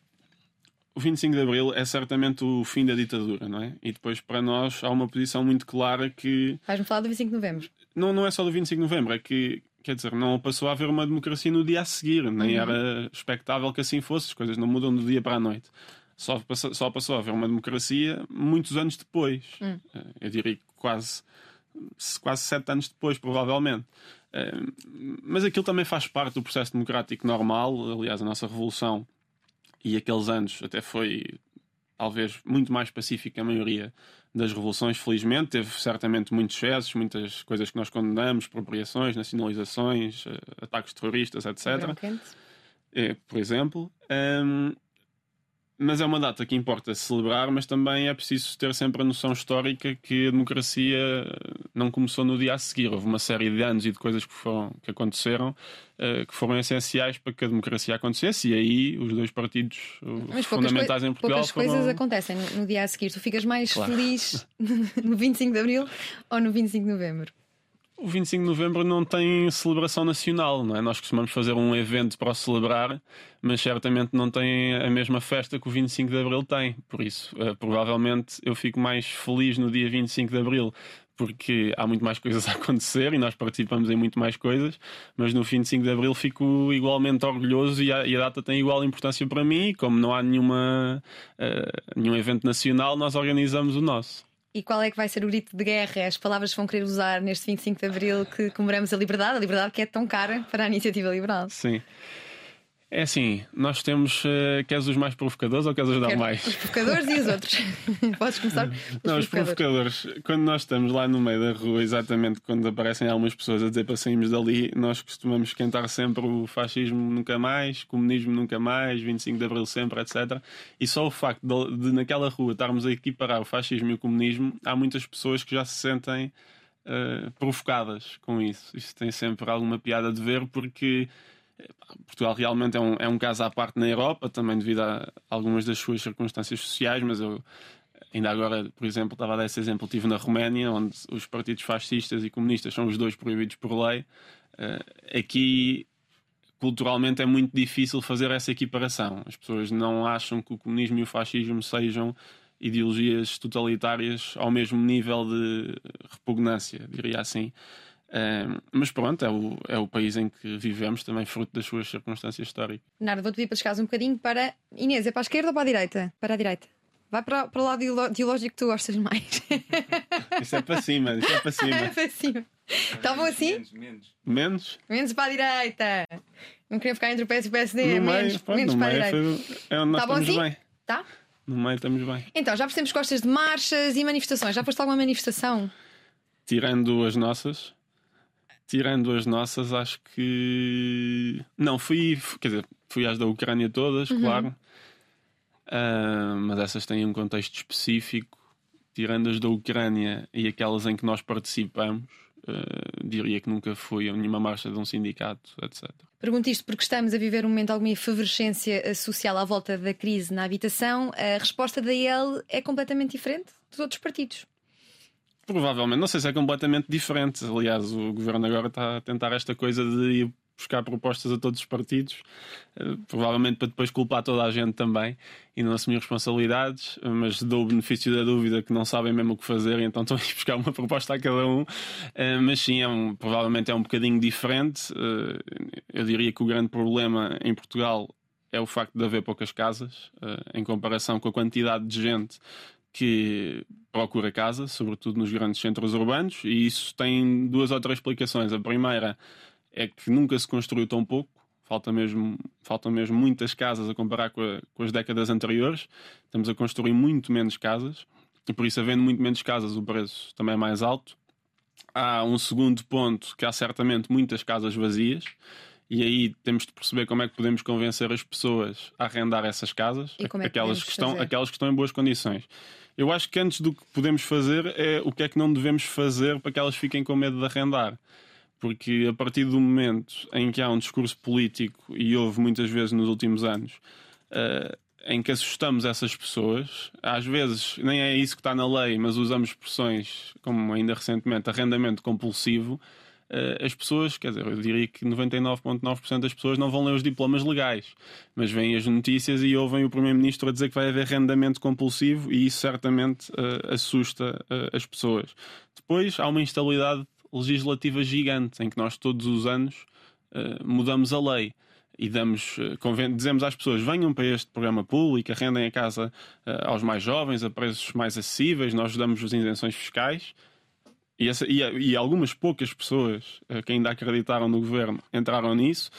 o 25 de Abril é certamente o fim da ditadura, não é? E depois, para nós, há uma posição muito clara que. Vais-me falar do 25 de Novembro? Não, não é só do 25 de Novembro, é que Quer dizer, não passou a haver uma democracia no dia a seguir, nem uhum. era expectável que assim fosse, as coisas não mudam do dia para a noite. Só passou, só passou a haver uma democracia muitos anos depois. Uhum. Eu diria quase, quase sete anos depois, provavelmente. Eh, mas aquilo também faz parte do processo democrático normal. Aliás, a nossa revolução e aqueles anos até foi talvez muito mais pacífico que a maioria das revoluções, felizmente. Teve certamente muitos excessos, muitas coisas que nós condenamos, apropriações, nacionalizações, eh, ataques terroristas, etc. É, por exemplo. Um, mas é uma data que importa celebrar, mas também é preciso ter sempre a noção histórica que a democracia não começou no dia a seguir. Houve uma série de anos e de coisas que, foram, que aconteceram uh, que foram essenciais para que a democracia acontecesse, e aí os dois partidos mas fundamentais em Portugal. Poucas foram... coisas acontecem no dia a seguir. Tu ficas mais claro. feliz [LAUGHS] no 25 de Abril ou no 25 de Novembro? O 25 de novembro não tem celebração nacional, não é? Nós costumamos fazer um evento para celebrar, mas certamente não tem a mesma festa que o 25 de abril tem. Por isso, uh, provavelmente eu fico mais feliz no dia 25 de abril, porque há muito mais coisas [LAUGHS] a acontecer e nós participamos em muito mais coisas, mas no 25 de abril fico igualmente orgulhoso e a, e a data tem igual importância para mim. E como não há nenhuma, uh, nenhum evento nacional, nós organizamos o nosso. E qual é que vai ser o grito de guerra, as palavras que vão querer usar neste 25 de Abril que comemoramos a liberdade, a liberdade que é tão cara para a iniciativa liberal? Sim. É assim, nós temos. Uh, queres os mais provocadores ou queres os normais? Os provocadores e os outros. [LAUGHS] Podes começar? Os Não, os provocadores. Quando nós estamos lá no meio da rua, exatamente quando aparecem algumas pessoas a dizer para sairmos dali, nós costumamos cantar sempre o fascismo nunca mais, comunismo nunca mais, 25 de abril sempre, etc. E só o facto de, de naquela rua estarmos a equiparar o fascismo e o comunismo, há muitas pessoas que já se sentem uh, provocadas com isso. Isso tem sempre alguma piada de ver, porque Portugal realmente é um, é um caso à parte na Europa, também devido a algumas das suas circunstâncias sociais, mas eu ainda agora, por exemplo, estava a dar esse exemplo, estive na Roménia, onde os partidos fascistas e comunistas são os dois proibidos por lei. Uh, aqui, culturalmente, é muito difícil fazer essa equiparação. As pessoas não acham que o comunismo e o fascismo sejam ideologias totalitárias ao mesmo nível de repugnância, diria assim mas pronto, é o, é o país em que vivemos, também fruto das suas circunstâncias históricas. Nada, vou-te pedir para chegares um bocadinho para. Inês, é para a esquerda ou para a direita? Para a direita. Vai para, para o lado ideológico que tu gostas mais. [LAUGHS] Isso é para cima, isso é para cima. é para cima. Estavam assim? Menos, menos. Menos? Menos para a direita. Não queriam ficar entre o PS e o PSD. No menos meio, pronto, menos no para a direita. foi- é onde nós Tá bom estamos assim? bem. Tá? No meio estamos bem. Então, já percebemos que gostas de marchas e manifestações. Já foste alguma manifestação? Tirando as nossas, tirando as nossas, acho que. Não, fui. Quer dizer, fui às da Ucrânia todas, Uhum. claro. Ah, mas essas têm um contexto específico. Tirando as da Ucrânia e aquelas em que nós participamos, ah, diria que nunca fui a nenhuma marcha de um sindicato, etc. Pergunto isto porque estamos a viver um momento de alguma efervescência eh, social à volta da crise na habitação. A resposta da IEL é completamente diferente dos outros partidos. Provavelmente, não sei se é completamente diferente. Aliás, o governo agora está a tentar esta coisa de ir buscar propostas a todos os partidos, eh, provavelmente para depois culpar toda a gente também e não assumir responsabilidades, mas dou o benefício da dúvida que não sabem mesmo o que fazer então [LAUGHS] estão a ir buscar uma proposta a cada um. Eh, Mas sim, é um, provavelmente é um bocadinho diferente. Eh, Eu diria que o grande problema em Portugal é o facto de haver poucas casas, em comparação com a quantidade de gente que procura casa, sobretudo nos grandes centros urbanos, e isso tem duas ou três explicações. A primeira é que nunca se construiu tão pouco, falta mesmo, faltam mesmo muitas casas a comparar com, a- com as décadas anteriores. Estamos a construir muito menos casas, e por isso, havendo muito menos casas, o preço também é mais alto. Há um segundo ponto que há certamente muitas casas vazias. E aí temos de perceber como é que podemos convencer as pessoas a arrendar essas casas, é que aquelas, que estão, fazer? aquelas que estão em boas condições. Eu acho que antes do que podemos fazer é o que é que não devemos fazer para que elas fiquem com medo de arrendar. Porque a partir do momento em que há um discurso político, e houve muitas vezes nos últimos anos, eh, em que assustamos essas pessoas, às vezes nem é isso que está na lei, mas usamos expressões como ainda recentemente arrendamento compulsivo. Eh, As pessoas, quer dizer, eu diria que 99,9% das pessoas não vão ler os diplomas legais, mas veem as notícias e ouvem o Primeiro-Ministro a dizer que vai haver arrendamento compulsivo e isso certamente eh, assusta eh, as pessoas. Depois há uma instabilidade legislativa gigante em que nós todos os anos eh, mudamos a lei e damos, dizemos às pessoas venham para este programa público, arrendem a casa eh, aos mais jovens a preços mais acessíveis, nós damos-vos isenções fiscais e, essa- e- e algumas poucas pessoas eh, que ainda acreditaram no governo entraram nisso.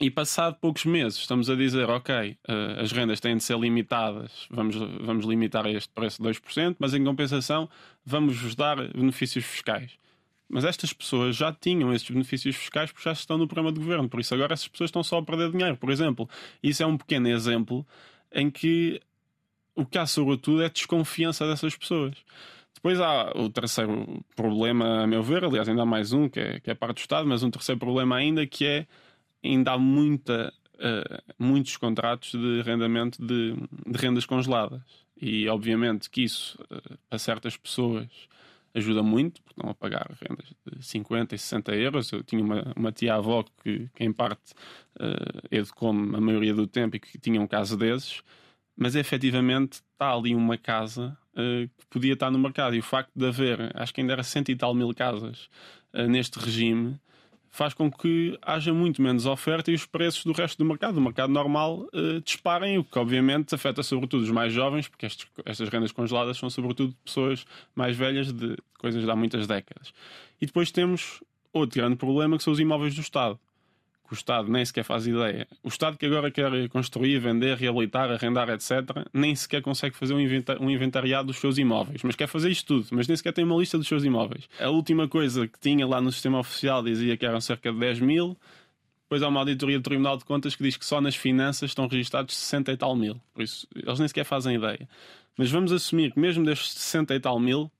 E passado poucos meses estamos a dizer, ok, eh, as rendas têm de ser limitadas, vamos, vamos limitar este preço de 2%, mas em compensação vamos-vos dar benefícios fiscais. Mas estas pessoas já tinham esses benefícios fiscais porque já estão no programa de governo, por isso agora essas pessoas estão só a perder dinheiro, por exemplo. Isso é um pequeno exemplo em que o que há sobretudo é desconfiança dessas pessoas. Depois há o terceiro problema, a meu ver, aliás, ainda há mais um, que é, que é a parte do Estado, mas um terceiro problema ainda que é ainda há muita, eh, muitos contratos de arrendamento de, de rendas congeladas. E obviamente que isso, eh, para certas pessoas, ajuda muito, porque estão a pagar rendas de 50 e 60 euros. Eu tinha uma, uma tia-avó que, que, em parte, eh, educou-me a maioria do tempo e que tinha um caso desses, mas efetivamente está ali uma casa eh, que podia estar no mercado. E o facto de haver, acho que ainda era cento e tal mil casas eh, neste regime, faz com que haja muito menos oferta e os preços do resto do mercado, do mercado normal, eh, disparem, o que obviamente afeta sobretudo os mais jovens, porque estes- estas rendas congeladas são sobretudo pessoas mais velhas de coisas de há muitas décadas. E depois temos outro grande problema que são os imóveis do Estado. Que o Estado nem sequer faz ideia. O Estado que agora quer construir, vender, reabilitar, arrendar, etc., nem sequer consegue fazer um um inventariado dos seus imóveis. Mas quer fazer isto tudo, mas nem sequer tem uma lista dos seus imóveis. A última coisa que tinha lá no sistema oficial dizia que eram cerca de 10 mil. Depois há uma auditoria do Tribunal de Contas que diz que só nas finanças estão registados 60 e tal mil. Por isso, eles nem sequer fazem ideia. Mas vamos assumir que mesmo destes 60 e tal mil,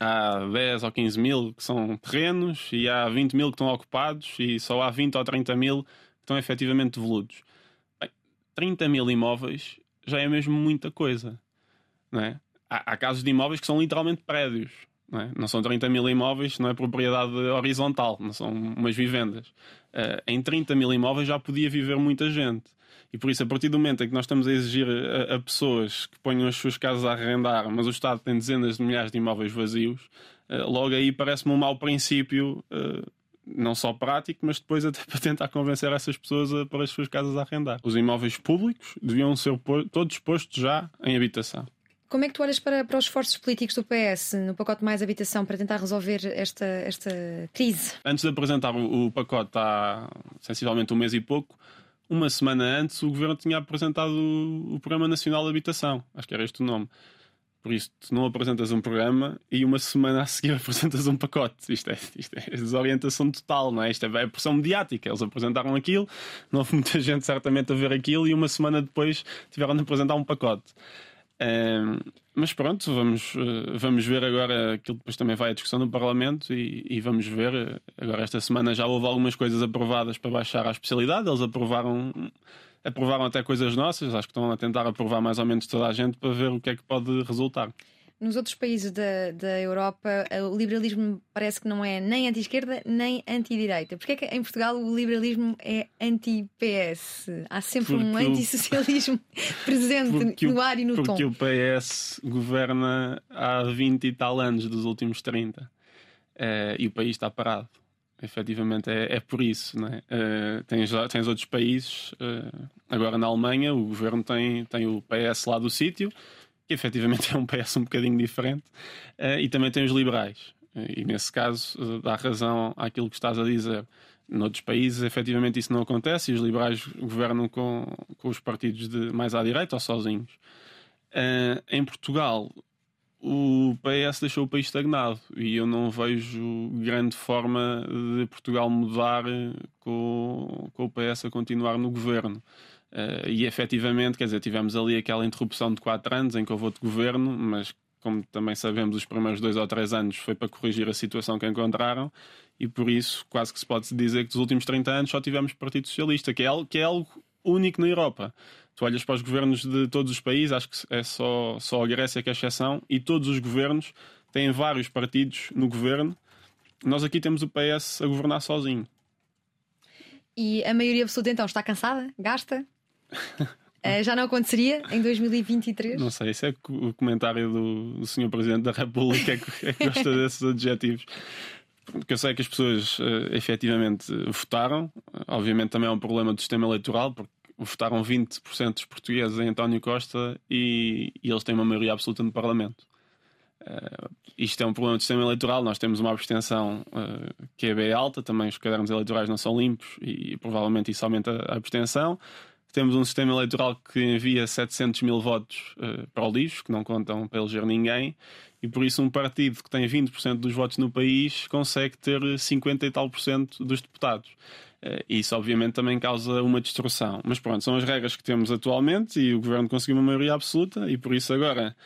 há 10 ou 15 mil que são terrenos e há 20 mil que estão ocupados e só há 20 ou 30 mil que estão efetivamente devolutos. Bem, 30 mil imóveis já é mesmo muita coisa. Não é? há, há casos de imóveis que são literalmente prédios. Não, é? não são 30 mil imóveis, não é propriedade horizontal, não são umas vivendas. Eh, em 30 mil imóveis já podia viver muita gente. E por isso, a partir do momento em que nós estamos a exigir a, a pessoas que ponham as suas casas a arrendar, mas o Estado tem dezenas de milhares de imóveis vazios, eh, logo aí parece-me um mau princípio eh, não só prático, mas depois até [LAUGHS] para tentar convencer essas pessoas a pôr as suas casas a arrendar. Os imóveis públicos deviam ser todos postos já em habitação. Como é que tu olhas para, para os esforços políticos do PS no pacote Mais Habitação para tentar resolver esta, esta crise? Antes de apresentar o, pacote há sensivelmente um mês e pouco, uma semana antes o governo tinha apresentado o, o Programa Nacional de Habitação. Acho que era este o nome. Por isso, tu não apresentas um programa e uma semana a seguir [LAUGHS] apresentas um pacote. Isto é, isto é desorientação total, não é? Isto é a pressão mediática. Eles apresentaram aquilo, não houve muita [LAUGHS] gente certamente a ver aquilo e uma semana depois tiveram de apresentar um pacote. Mas pronto, vamos, eh, vamos ver agora. Aquilo depois também vai à discussão no Parlamento e, e, vamos ver. Agora, esta semana já houve algumas coisas aprovadas para baixar a especialidade. Eles aprovaram, aprovaram até coisas nossas. Acho que estão a tentar aprovar mais ou menos toda a gente para ver o que é que pode resultar. Nos outros países da, da Europa, o liberalismo parece que não é nem anti-esquerda nem anti-direita. Porquê é que em Portugal o liberalismo é anti-PS? Há sempre porque um antissocialismo [LAUGHS] presente no ar e no porque tom. Porque o PS governa há 20 e tal anos dos últimos 30 é, e o país está parado. Efetivamente é, é por isso. Não é? Uh, tens, tens outros países, uh, agora na Alemanha, o governo tem, tem o PS lá do sítio que efetivamente [LAUGHS] é um PS um bocadinho diferente, uh, e também tem os liberais. Uh, e nesse caso uh, dá razão àquilo que estás a dizer. Noutros países, efetivamente, isso não acontece e os liberais governam com, com os partidos de mais à direita ou sozinhos. em Portugal, o PS deixou o país estagnado e eu não vejo grande forma de Portugal mudar com, com o PS a continuar no governo. Uh, e efetivamente, quer dizer, tivemos ali aquela interrupção de quatro anos em que houve outro governo, mas como também sabemos, os primeiros dois ou três anos foi para corrigir a situação que encontraram, e por isso quase que se pode dizer que dos últimos 30 anos só tivemos Partido Socialista, que é algo, que é algo único na Europa. Tu olhas para os governos de todos os países, acho que é só, só a Grécia que é exceção, e todos os governos têm vários partidos no governo. Nós aqui temos o PS a governar sozinho. E a maioria absoluta então está cansada? Gasta? Uh, [LAUGHS] já não aconteceria em 2023? Não sei, isso é o comentário do, do Sr. Presidente da República é que, é que gosta [LAUGHS] desses adjetivos. Porque eu sei que as pessoas uh, efetivamente votaram. Obviamente também é um problema do sistema eleitoral, porque votaram 20% dos portugueses em António Costa e, e, eles têm uma maioria absoluta no Parlamento. Uh, isto é um problema do sistema eleitoral. Nós temos uma abstenção uh, que é bem alta, também os cadernos eleitorais não são limpos e, e provavelmente isso aumenta a abstenção. Temos um sistema eleitoral que envia 700 mil votos uh, para o lixo, que não contam para eleger ninguém, e por isso um partido que tem 20% dos votos no país consegue ter 50 e tal por cento dos deputados. Uh, isso, obviamente, também causa uma destruição. Mas pronto, são as regras que temos atualmente e o governo conseguiu uma maioria absoluta, e por isso agora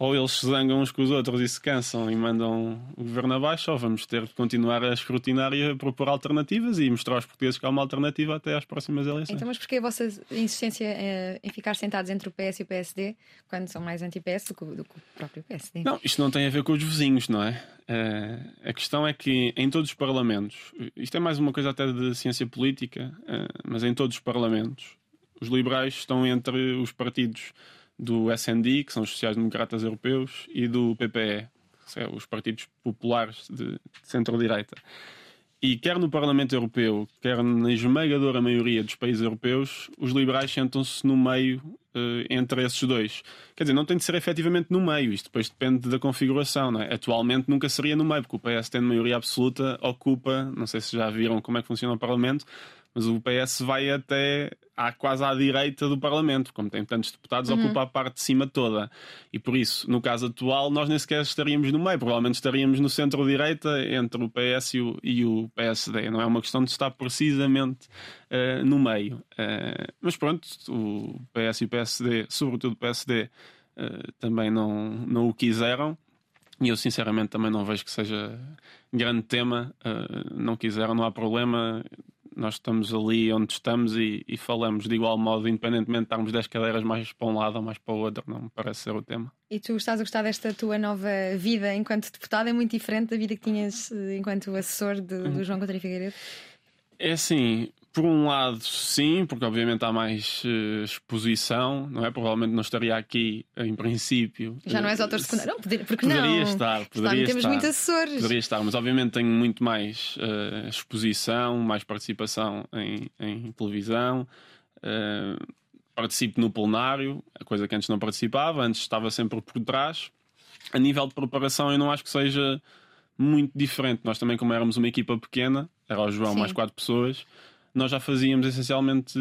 ou eles se zangam uns com os outros e se cansam e mandam o governo abaixo, ou vamos ter de continuar a escrutinar e a propor alternativas e mostrar aos portugueses que há uma alternativa até às próximas eleições. Então, mas porquê a vossa insistência eh, em ficar sentados entre o PS e o PSD quando são mais anti-PS do, do, que o próprio PSD? Não, isto não tem a ver com os vizinhos, não é? Uh, a questão é que em todos os parlamentos, isto é mais uma coisa até de ciência política, uh, mas em todos os parlamentos, os liberais estão entre os partidos do SND, que são os sociais-democratas europeus, e do PPE, que são os partidos populares de centro-direita. E quer no Parlamento Europeu, quer na esmagadora maioria dos países europeus, os liberais sentam-se no meio uh, entre esses dois. Quer dizer, não tem de ser efetivamente no meio, isto depois depende da configuração. Não é? Atualmente nunca seria no meio, porque o PS tem maioria absoluta, ocupa, não sei se já viram como é que funciona o Parlamento, mas o PS vai até à, quase à direita do Parlamento, como tem tantos deputados, uhum. ocupa a parte de cima toda. E por isso, no caso atual, nós nem sequer estaríamos no meio, provavelmente estaríamos no centro-direita entre o PS e o, e o, PSD. Não é uma questão de estar precisamente uh, no meio. Uh, mas pronto, o PS e o PSD, sobretudo o PSD, uh, eh, também não, não o quiseram. E eu sinceramente também não vejo que seja grande tema. não quiseram, não há problema nós estamos ali onde estamos e, e, falamos de igual modo, independentemente de estarmos 10 cadeiras mais para um lado ou mais para o outro, não me parece ser o tema. E tu estás a gostar desta tua nova vida enquanto deputado? É muito diferente da vida que tinhas eh, enquanto assessor de, do hum. João Coutinho Figueiredo? É assim, por um lado, sim, porque obviamente há mais uh, exposição, não é? Provavelmente não estaria aqui em princípio. Já não és autor secundário? Não, poder, porque poderia não? estar, poderia Temos estar. muitos assessores. Poderia estar, mas obviamente tenho muito mais uh, exposição, mais participação em, em televisão. Uh, participo no plenário, a coisa que antes não participava, antes estava sempre por trás. A nível de preparação, eu não acho que seja muito diferente. Nós também, como éramos uma equipa pequena, era o João Sim. mais quatro pessoas, nós já fazíamos essencialmente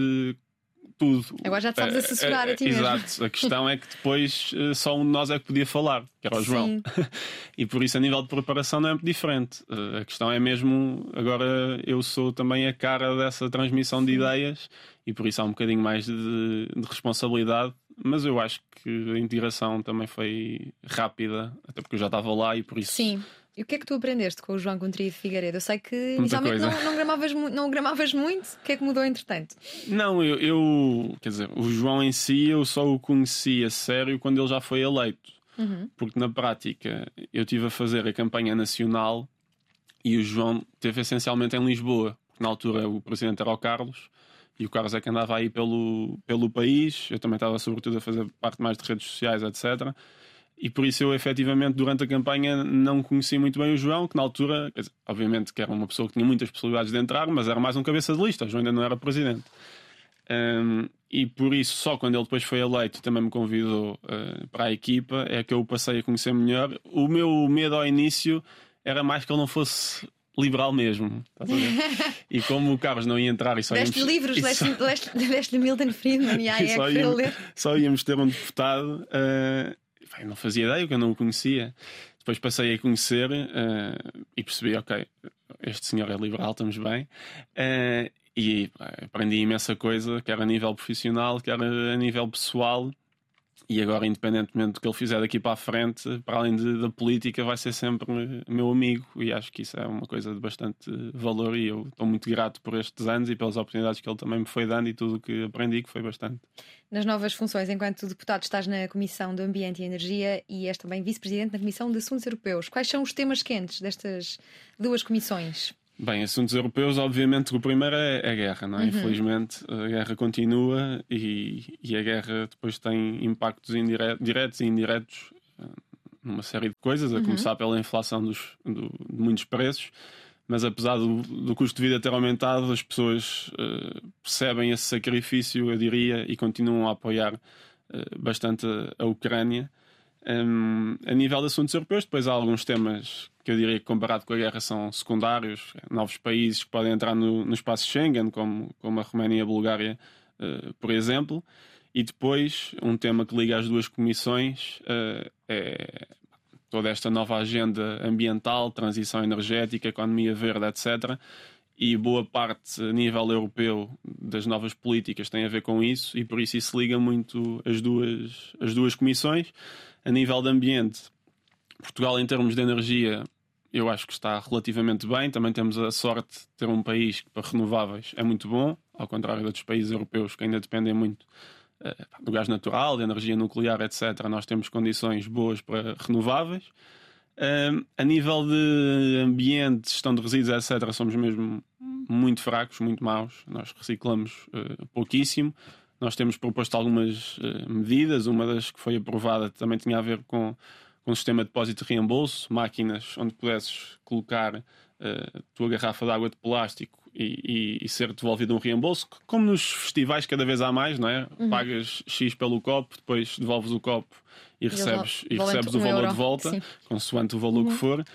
tudo. Agora já te sabes assessorar eh, a ti mesmo. Exato. A questão é que depois eh, só um de nós é que podia falar, que era o João. Sim. [LAUGHS] E por isso, a nível de preparação, não é muito diferente. Eh, A questão é mesmo, agora eu sou também a cara dessa transmissão de ideias e por isso há um bocadinho mais de, de responsabilidade. Mas eu acho que a integração também foi rápida, até porque eu já estava lá e por isso. Sim. E o que é que tu aprendeste com o João Contria de Figueiredo? Eu sei que inicialmente não, não, gramavas, não gramavas muito. O que é que mudou entretanto? Não, eu, eu- Quer dizer, o João em si eu só o conheci a sério quando ele já foi eleito. Porque na prática eu estive a fazer a campanha nacional e o João esteve essencialmente em Lisboa. Porque na altura o presidente era o Carlos e o Carlos é que andava aí pelo, pelo país. Eu também estava, sobretudo, a fazer parte mais de redes sociais, etc. E por isso eu, efetivamente, durante a campanha não conheci muito bem o João, que na altura, dizer, obviamente que era uma pessoa que tinha muitas possibilidades de entrar, mas era mais um cabeça de lista. O João ainda não era presidente. Um, e por isso, só quando ele depois foi eleito e também me convidou uh, para a equipa, é que eu o passei a conhecer melhor. O meu medo ao início era mais que ele não fosse liberal mesmo. [LAUGHS] e como o Carlos não ia entrar e só Deste íamos- livros, e só- deste- [LAUGHS] deste- Milton Friedman e [LAUGHS] e AEC só, íamos, ler. só íamos ter um deputado. uh, pá, eu não fazia ideia, porque eu não o conhecia. Depois passei a conhecer uh, e percebi, ok, este senhor é liberal, estamos bem. Uh, e aprendi imensa coisa, quer a nível profissional, quer a nível pessoal. E agora, independentemente do que ele fizer daqui para a frente, para além de- da política, vai ser sempre meu amigo. E acho que isso é uma coisa de bastante valor. E eu estou muito grato por estes anos e pelas oportunidades que ele também me foi dando e tudo o que aprendi, que foi bastante. Nas novas funções, enquanto deputado, estás na Comissão do Ambiente e Energia e és também vice-presidente na Comissão de Assuntos Europeus. Quais são os temas quentes destas duas comissões? Bem, assuntos europeus, obviamente, o primeiro é a guerra, não é? Infelizmente, a guerra continua e, e a guerra depois tem impactos indire- diretos e indiretos eh, numa série de coisas, a começar pela inflação dos, do- de muitos preços. Mas apesar do, do custo de vida ter aumentado, as pessoas eh, percebem esse sacrifício, eu diria, e continuam a apoiar eh, bastante a, a Ucrânia. Um, a nível de assuntos europeus, depois há alguns temas que eu diria que, comparado com a guerra, são secundários. Novos países que podem entrar no, no espaço Schengen, como, como a Roménia e a Bulgária, eh, por exemplo. E depois, um tema que liga as duas comissões eh, é toda esta nova agenda ambiental, transição energética, economia verde, etc. E boa parte a nível europeu das novas políticas tem a ver com isso, e por isso isso liga muito as duas, as duas comissões. A nível de ambiente, Portugal, em termos de energia, eu acho que está relativamente bem. Também temos a sorte de ter um país que, para renováveis, é muito bom, ao contrário de outros países europeus que ainda dependem muito eh, do gás natural, de energia nuclear, etc. Nós temos condições boas para renováveis. Um, a nível de ambiente, gestão de resíduos, etc., somos mesmo muito fracos, muito maus. Nós reciclamos uh, pouquíssimo. Nós temos proposto algumas uh, medidas. Uma das que foi aprovada também tinha a ver com, o sistema de depósito e reembolso, máquinas onde pudesses colocar uh, a tua garrafa de água de plástico e, e, e ser devolvido um reembolso, como nos festivais cada vez há mais, não é? Pagas X pelo copo, depois devolves o copo e recebes, e recebes o um valor euro, de volta, sim. consoante o valor que for.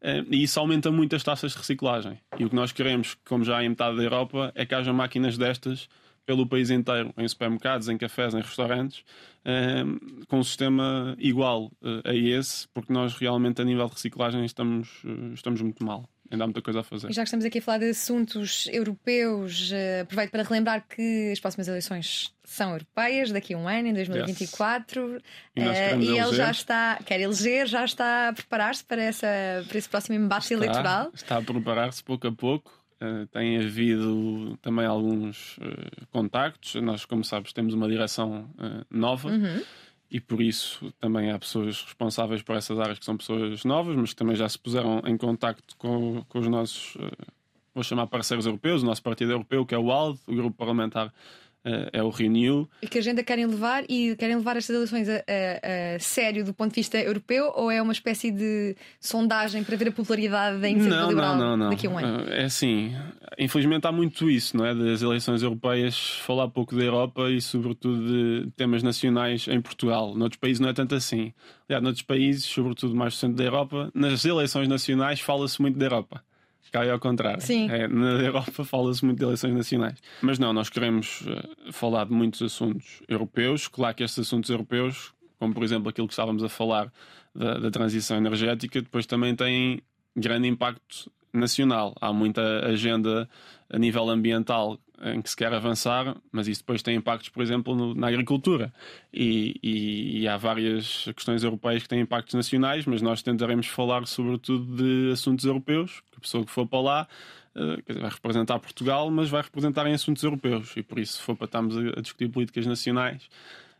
Eh, E isso aumenta muito as taxas de reciclagem. E o que nós queremos, como já há em metade da Europa, é que haja máquinas destas pelo país inteiro, em supermercados, em cafés, em restaurantes, eh, com um sistema igual eh, a esse, porque nós realmente, a nível de reciclagem, estamos, eh, estamos muito mal. Ainda há muita coisa a fazer. E já que estamos aqui a falar de assuntos europeus, eh, aproveito para relembrar que as próximas eleições são europeias, daqui a um ano, em 2024. E nós Eh, queremos e ele eleger. já está, quer eleger, já está a preparar-se para, essa, para esse próximo embate eleitoral. Está, está a preparar-se pouco a pouco. Eh, tem havido também alguns eh, contactos. Nós, como sabes, temos uma direção eh, nova e por isso também há pessoas responsáveis por essas áreas que são pessoas novas, mas que também já se puseram em contacto com, com os nossos vou chamar parceiros europeus, o nosso partido europeu, que é o ALDE, o grupo parlamentar uh, é o Renew. E que agenda querem levar e querem levar estas eleições a, a, a, sério do ponto de vista europeu ou é uma espécie de sondagem para ver a popularidade da iniciativa não, liberal não, não, não. daqui a um ano? É assim, infelizmente há muito isso, não é? Das eleições europeias, falar pouco da Europa e sobretudo de temas nacionais em Portugal. Noutros países não é tanto assim. Aliás, noutros países, sobretudo mais do centro da Europa, nas eleições nacionais fala-se muito da Europa é ao contrário. Sim. É, na Europa fala-se muito de eleições nacionais. Mas não, nós queremos uh, falar de muitos assuntos europeus. Claro que estes assuntos europeus, como por exemplo aquilo que estávamos a falar da, da transição energética, depois também têm grande impacto nacional. Há muita agenda a nível ambiental em que se quer avançar, mas isso depois tem impactos, por exemplo, no, na agricultura. E, e, e, há várias questões europeias que têm impactos nacionais, mas nós tentaremos falar sobretudo de assuntos europeus, que a pessoa que for para lá uh, vai representar Portugal, mas vai representar em assuntos europeus. E por isso, se for para estarmos a, a discutir políticas nacionais,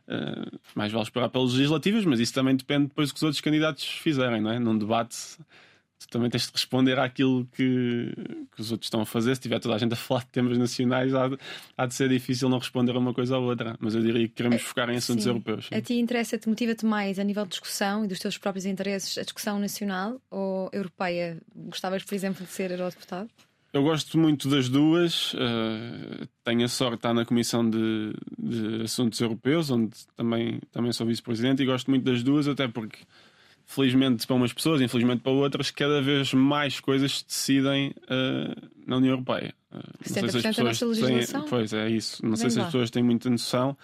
uh, mais vale esperar pelas legislativas, mas isso também depende depois do que os outros candidatos fizerem, não é? Num debate tu também tens de responder àquilo que, que os outros estão a fazer. Se tiver toda a gente a falar de temas nacionais, há de, há de ser difícil não responder a uma coisa ou outra. Mas eu diria que queremos focar em assuntos sim. europeus. Sim. A ti interessa-te, motiva-te mais a nível de discussão e dos teus próprios interesses a discussão nacional ou europeia? Gostavas, por exemplo, de ser eurodeputado? Eu gosto muito das duas. Uh, tenho a sorte de estar na Comissão de, de Assuntos Europeus, onde também, também sou vice-presidente, e gosto muito das duas, até porque felizmente para umas pessoas, infelizmente para outras, cada vez mais coisas se decidem uh, na União Europeia. Uh, não sei se as pessoas. Têm, pois é, isso. Não Vem sei se lá. as pessoas têm muita noção,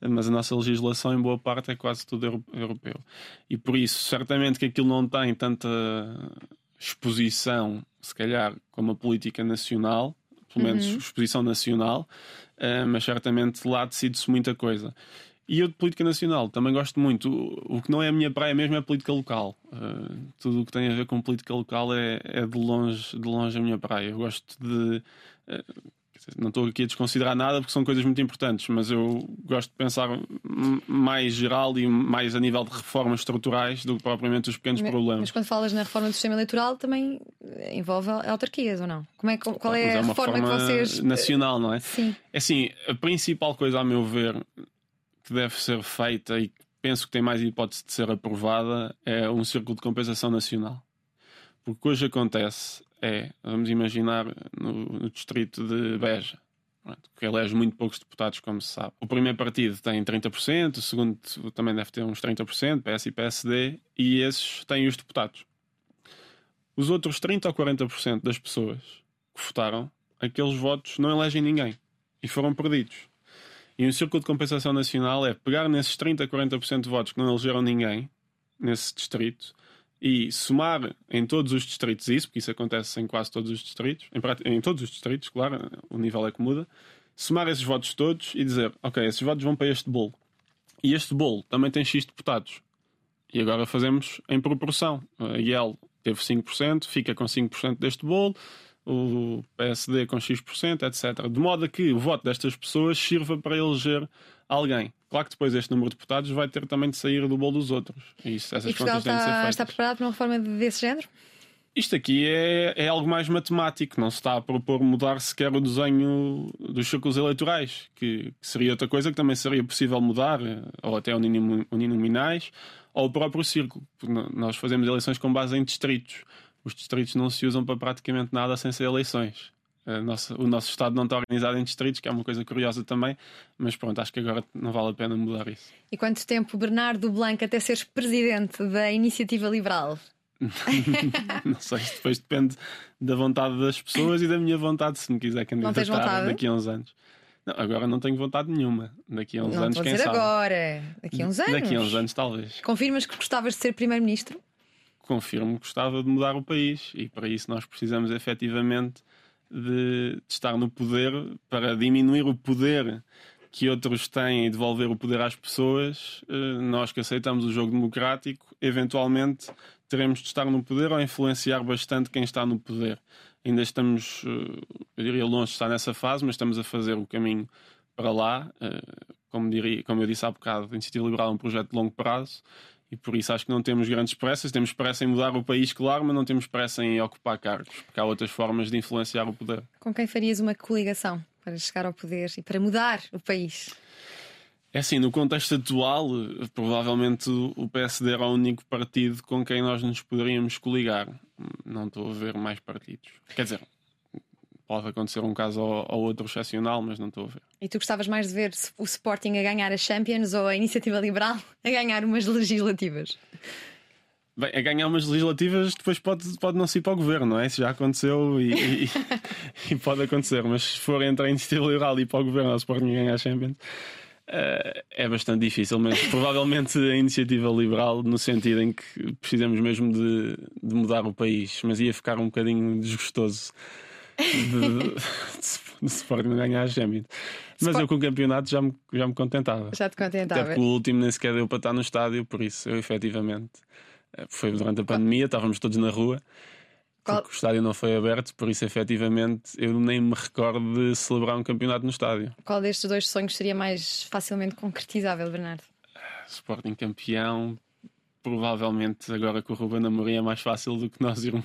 mas a nossa legislação, em boa parte, é quase tudo europeu. E por isso, certamente que aquilo não tem tanta exposição, se calhar, como a política nacional, pelo menos Uhum. exposição nacional, uh, mas certamente lá decide-se muita coisa. E eu de política nacional também gosto muito. O, o que não é a minha praia mesmo é a política local. Uh, tudo o que tem a ver com política local é, é de, longe, de longe a minha praia. Eu gosto de. uh, não estou aqui a desconsiderar nada porque são coisas muito importantes, mas eu gosto de pensar mais geral e mais a nível de reformas estruturais do que propriamente os pequenos Mas- problemas. Mas quando falas na reforma do sistema eleitoral também eh, envolve autarquias ou não? Como é, qual Mas é a uma reforma que vocês. nacional, não é? Sim. É assim, a principal coisa, a meu ver, que deve ser feita e que penso que tem mais hipótese de ser aprovada é um círculo de compensação nacional. Porque o que hoje acontece é, vamos imaginar, no, no distrito de Beja, que elege muito poucos deputados, como se sabe. O primeiro partido tem 30%, o segundo também deve ter uns 30%, PS e PSD, e esses têm os deputados. Os outros 30% ou 40% das pessoas que votaram, aqueles votos não elegem ninguém e foram perdidos. E um círculo de compensação nacional é pegar nesses 30% a 40% de votos que não elegeram ninguém nesse distrito e somar em todos os distritos isso, porque isso acontece em quase todos os distritos, em, em todos os distritos, claro, o nível é que muda, somar esses votos todos e dizer, ok, esses votos vão para este bolo. E este bolo também tem X deputados. E agora fazemos em proporção. A IEL teve 5%, fica com 5% deste bolo, o PSD com X%, etc. De modo a que o voto destas pessoas sirva para eleger alguém. Claro que depois este número de deputados vai ter também de sair do bolo dos outros. E isso, essas E Portugal contas têm de ser está, feitas. está preparado para uma reforma desse género? Isto aqui é, é algo mais matemático, não se está a propor mudar sequer o desenho dos círculos eleitorais, que, que seria outra coisa que também seria possível mudar, eh, ou até uninominais, ou o próprio círculo. Nós fazemos eleições com base em distritos. Os distritos não se usam para praticamente nada sem ser eleições. Nossa- o nosso Estado não está organizado em distritos, que é uma coisa curiosa também, mas pronto, acho que agora não vale a pena mudar isso. E quanto tempo, Bernardo Blanco, até seres presidente da Iniciativa Liberal? [LAUGHS] Não sei, depois depende da vontade das pessoas e da minha vontade, se me quiser candidatar daqui a uns anos. Não, agora não tenho vontade nenhuma. Daqui a uns não anos, quem dizer sabe? agora, daqui a uns anos. Daqui a uns anos, talvez. Confirmas que gostavas de ser Primeiro-Ministro? Confirmo que gostava de mudar o país e para isso nós precisamos efetivamente de, de estar no poder para diminuir o poder que outros têm e devolver o poder às pessoas. Eh, Nós que aceitamos o jogo democrático, eventualmente teremos de estar no poder ou influenciar bastante quem está no poder. Ainda estamos, eh, eu diria, longe de estar nessa fase, mas estamos a fazer o caminho para lá. Eh, Como, diria, como eu disse há bocado, a Iniciativa Liberal é um projeto de longo prazo e por isso acho que não temos grandes pressas. Temos pressa em mudar o país, claro, mas não temos pressa em ocupar cargos, porque há outras formas de influenciar o poder. Com quem farias uma coligação para chegar ao poder e para mudar o país? É assim, no contexto atual, provavelmente o PSD era o único partido com quem nós nos poderíamos coligar. Não estou a ver mais partidos. Quer dizer, pode acontecer um caso ou, outro excepcional, mas não estou a ver. E tu gostavas mais de ver o Sporting a ganhar a Champions ou a Iniciativa Liberal a ganhar umas legislativas? Bem, a ganhar umas legislativas depois pode, pode não ser para o governo, não é? Isso já aconteceu e, e, e [LAUGHS] pode acontecer, mas se for entre a Iniciativa Liberal e para o governo ou o Sporting ganhar a Champions Uh, é bastante difícil, mas [LAUGHS] provavelmente a iniciativa liberal, no sentido em que precisamos mesmo de, de mudar o país, mas ia ficar um bocadinho desgostoso de, [LAUGHS] de, Sporting ganhar a Champions. Mas Sport... eu com o campeonato já me, já me contentava. Já te contentava. Até porque o último nem sequer deu para estar no estádio, por isso eu efetivamente. Eh, foi durante a pandemia, estávamos todos na rua. Qual... Porque o estádio não foi aberto, por isso, efetivamente, eu nem me recordo de celebrar um campeonato no estádio. Qual destes dois sonhos seria mais facilmente concretizável, Bernardo? Sporting campeão, provavelmente agora com o Ruben Amorim é mais fácil do que nós irmos,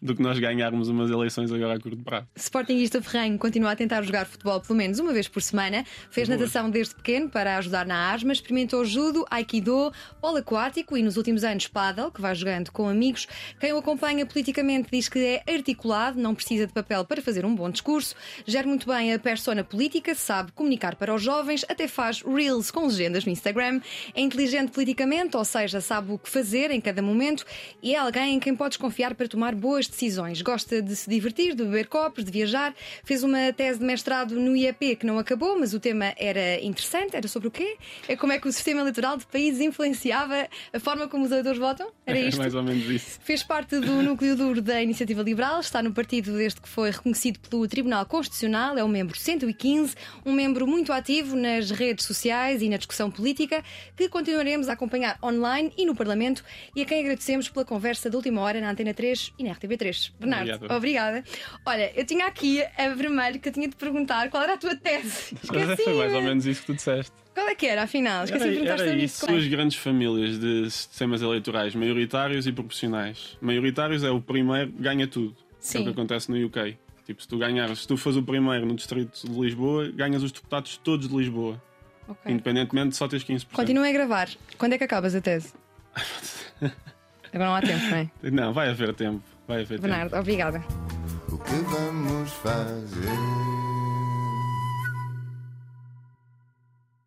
do que nós ganharmos umas eleições agora a curto prazo. Sportingista Ferranho continua a tentar jogar futebol pelo menos uma vez por semana. Fez Boa. natação desde pequeno para ajudar na asma, experimentou judo, aikido, polo aquático e nos últimos anos paddle, que vai jogando com amigos. Quem o acompanha politicamente diz que é articulado, não precisa de papel para fazer um bom discurso, gera muito bem a persona política, sabe comunicar para os jovens, até faz reels com legendas no Instagram, é inteligente politicamente, ou seja, sabe o que fazer em cada momento e é alguém em quem podes confiar para tomar boas decisões. Gosta de se divertir, de beber copos, de viajar. Fez uma tese de mestrado no IEP que não acabou, mas o tema era interessante. Era sobre o quê? É como é que o sistema eleitoral de países influenciava a forma como os eleitores votam? Era isto? É mais ou menos isso. Fez parte do núcleo duro da Iniciativa Liberal, está no partido desde que foi reconhecido pelo Tribunal Constitucional, é o membro 115, um membro muito ativo nas redes sociais e na discussão política, que continuaremos a acompanhar online e no Parlamento e a quem agradecemos pela conversa da última hora na Antena 3 e na RTV3. Bernardo, Obrigado. obrigada. Olha, eu tinha aqui a vermelho que eu tinha de perguntar qual era a tua tese. Esqueci. [LAUGHS] Foi mais ou menos isso que tu disseste. Qual é que era, afinal? Esqueci era, de perguntar era isso. Duas grandes famílias de sistemas eleitorais, maioritários e proporcionais. Maioritários é o primeiro, ganha tudo. Sim. É o que acontece no UK. Tipo, se tu ganhares, se tu fores o primeiro no distrito de Lisboa, ganhas os deputados todos de Lisboa. Okay. Independentemente, só tens 15%. Continua a gravar. Quando é que acabas a tese? [LAUGHS] Agora não há tempo, não é? Não, vai haver tempo. Vai haver Bernardo, tempo. obrigada. O que vamos fazer?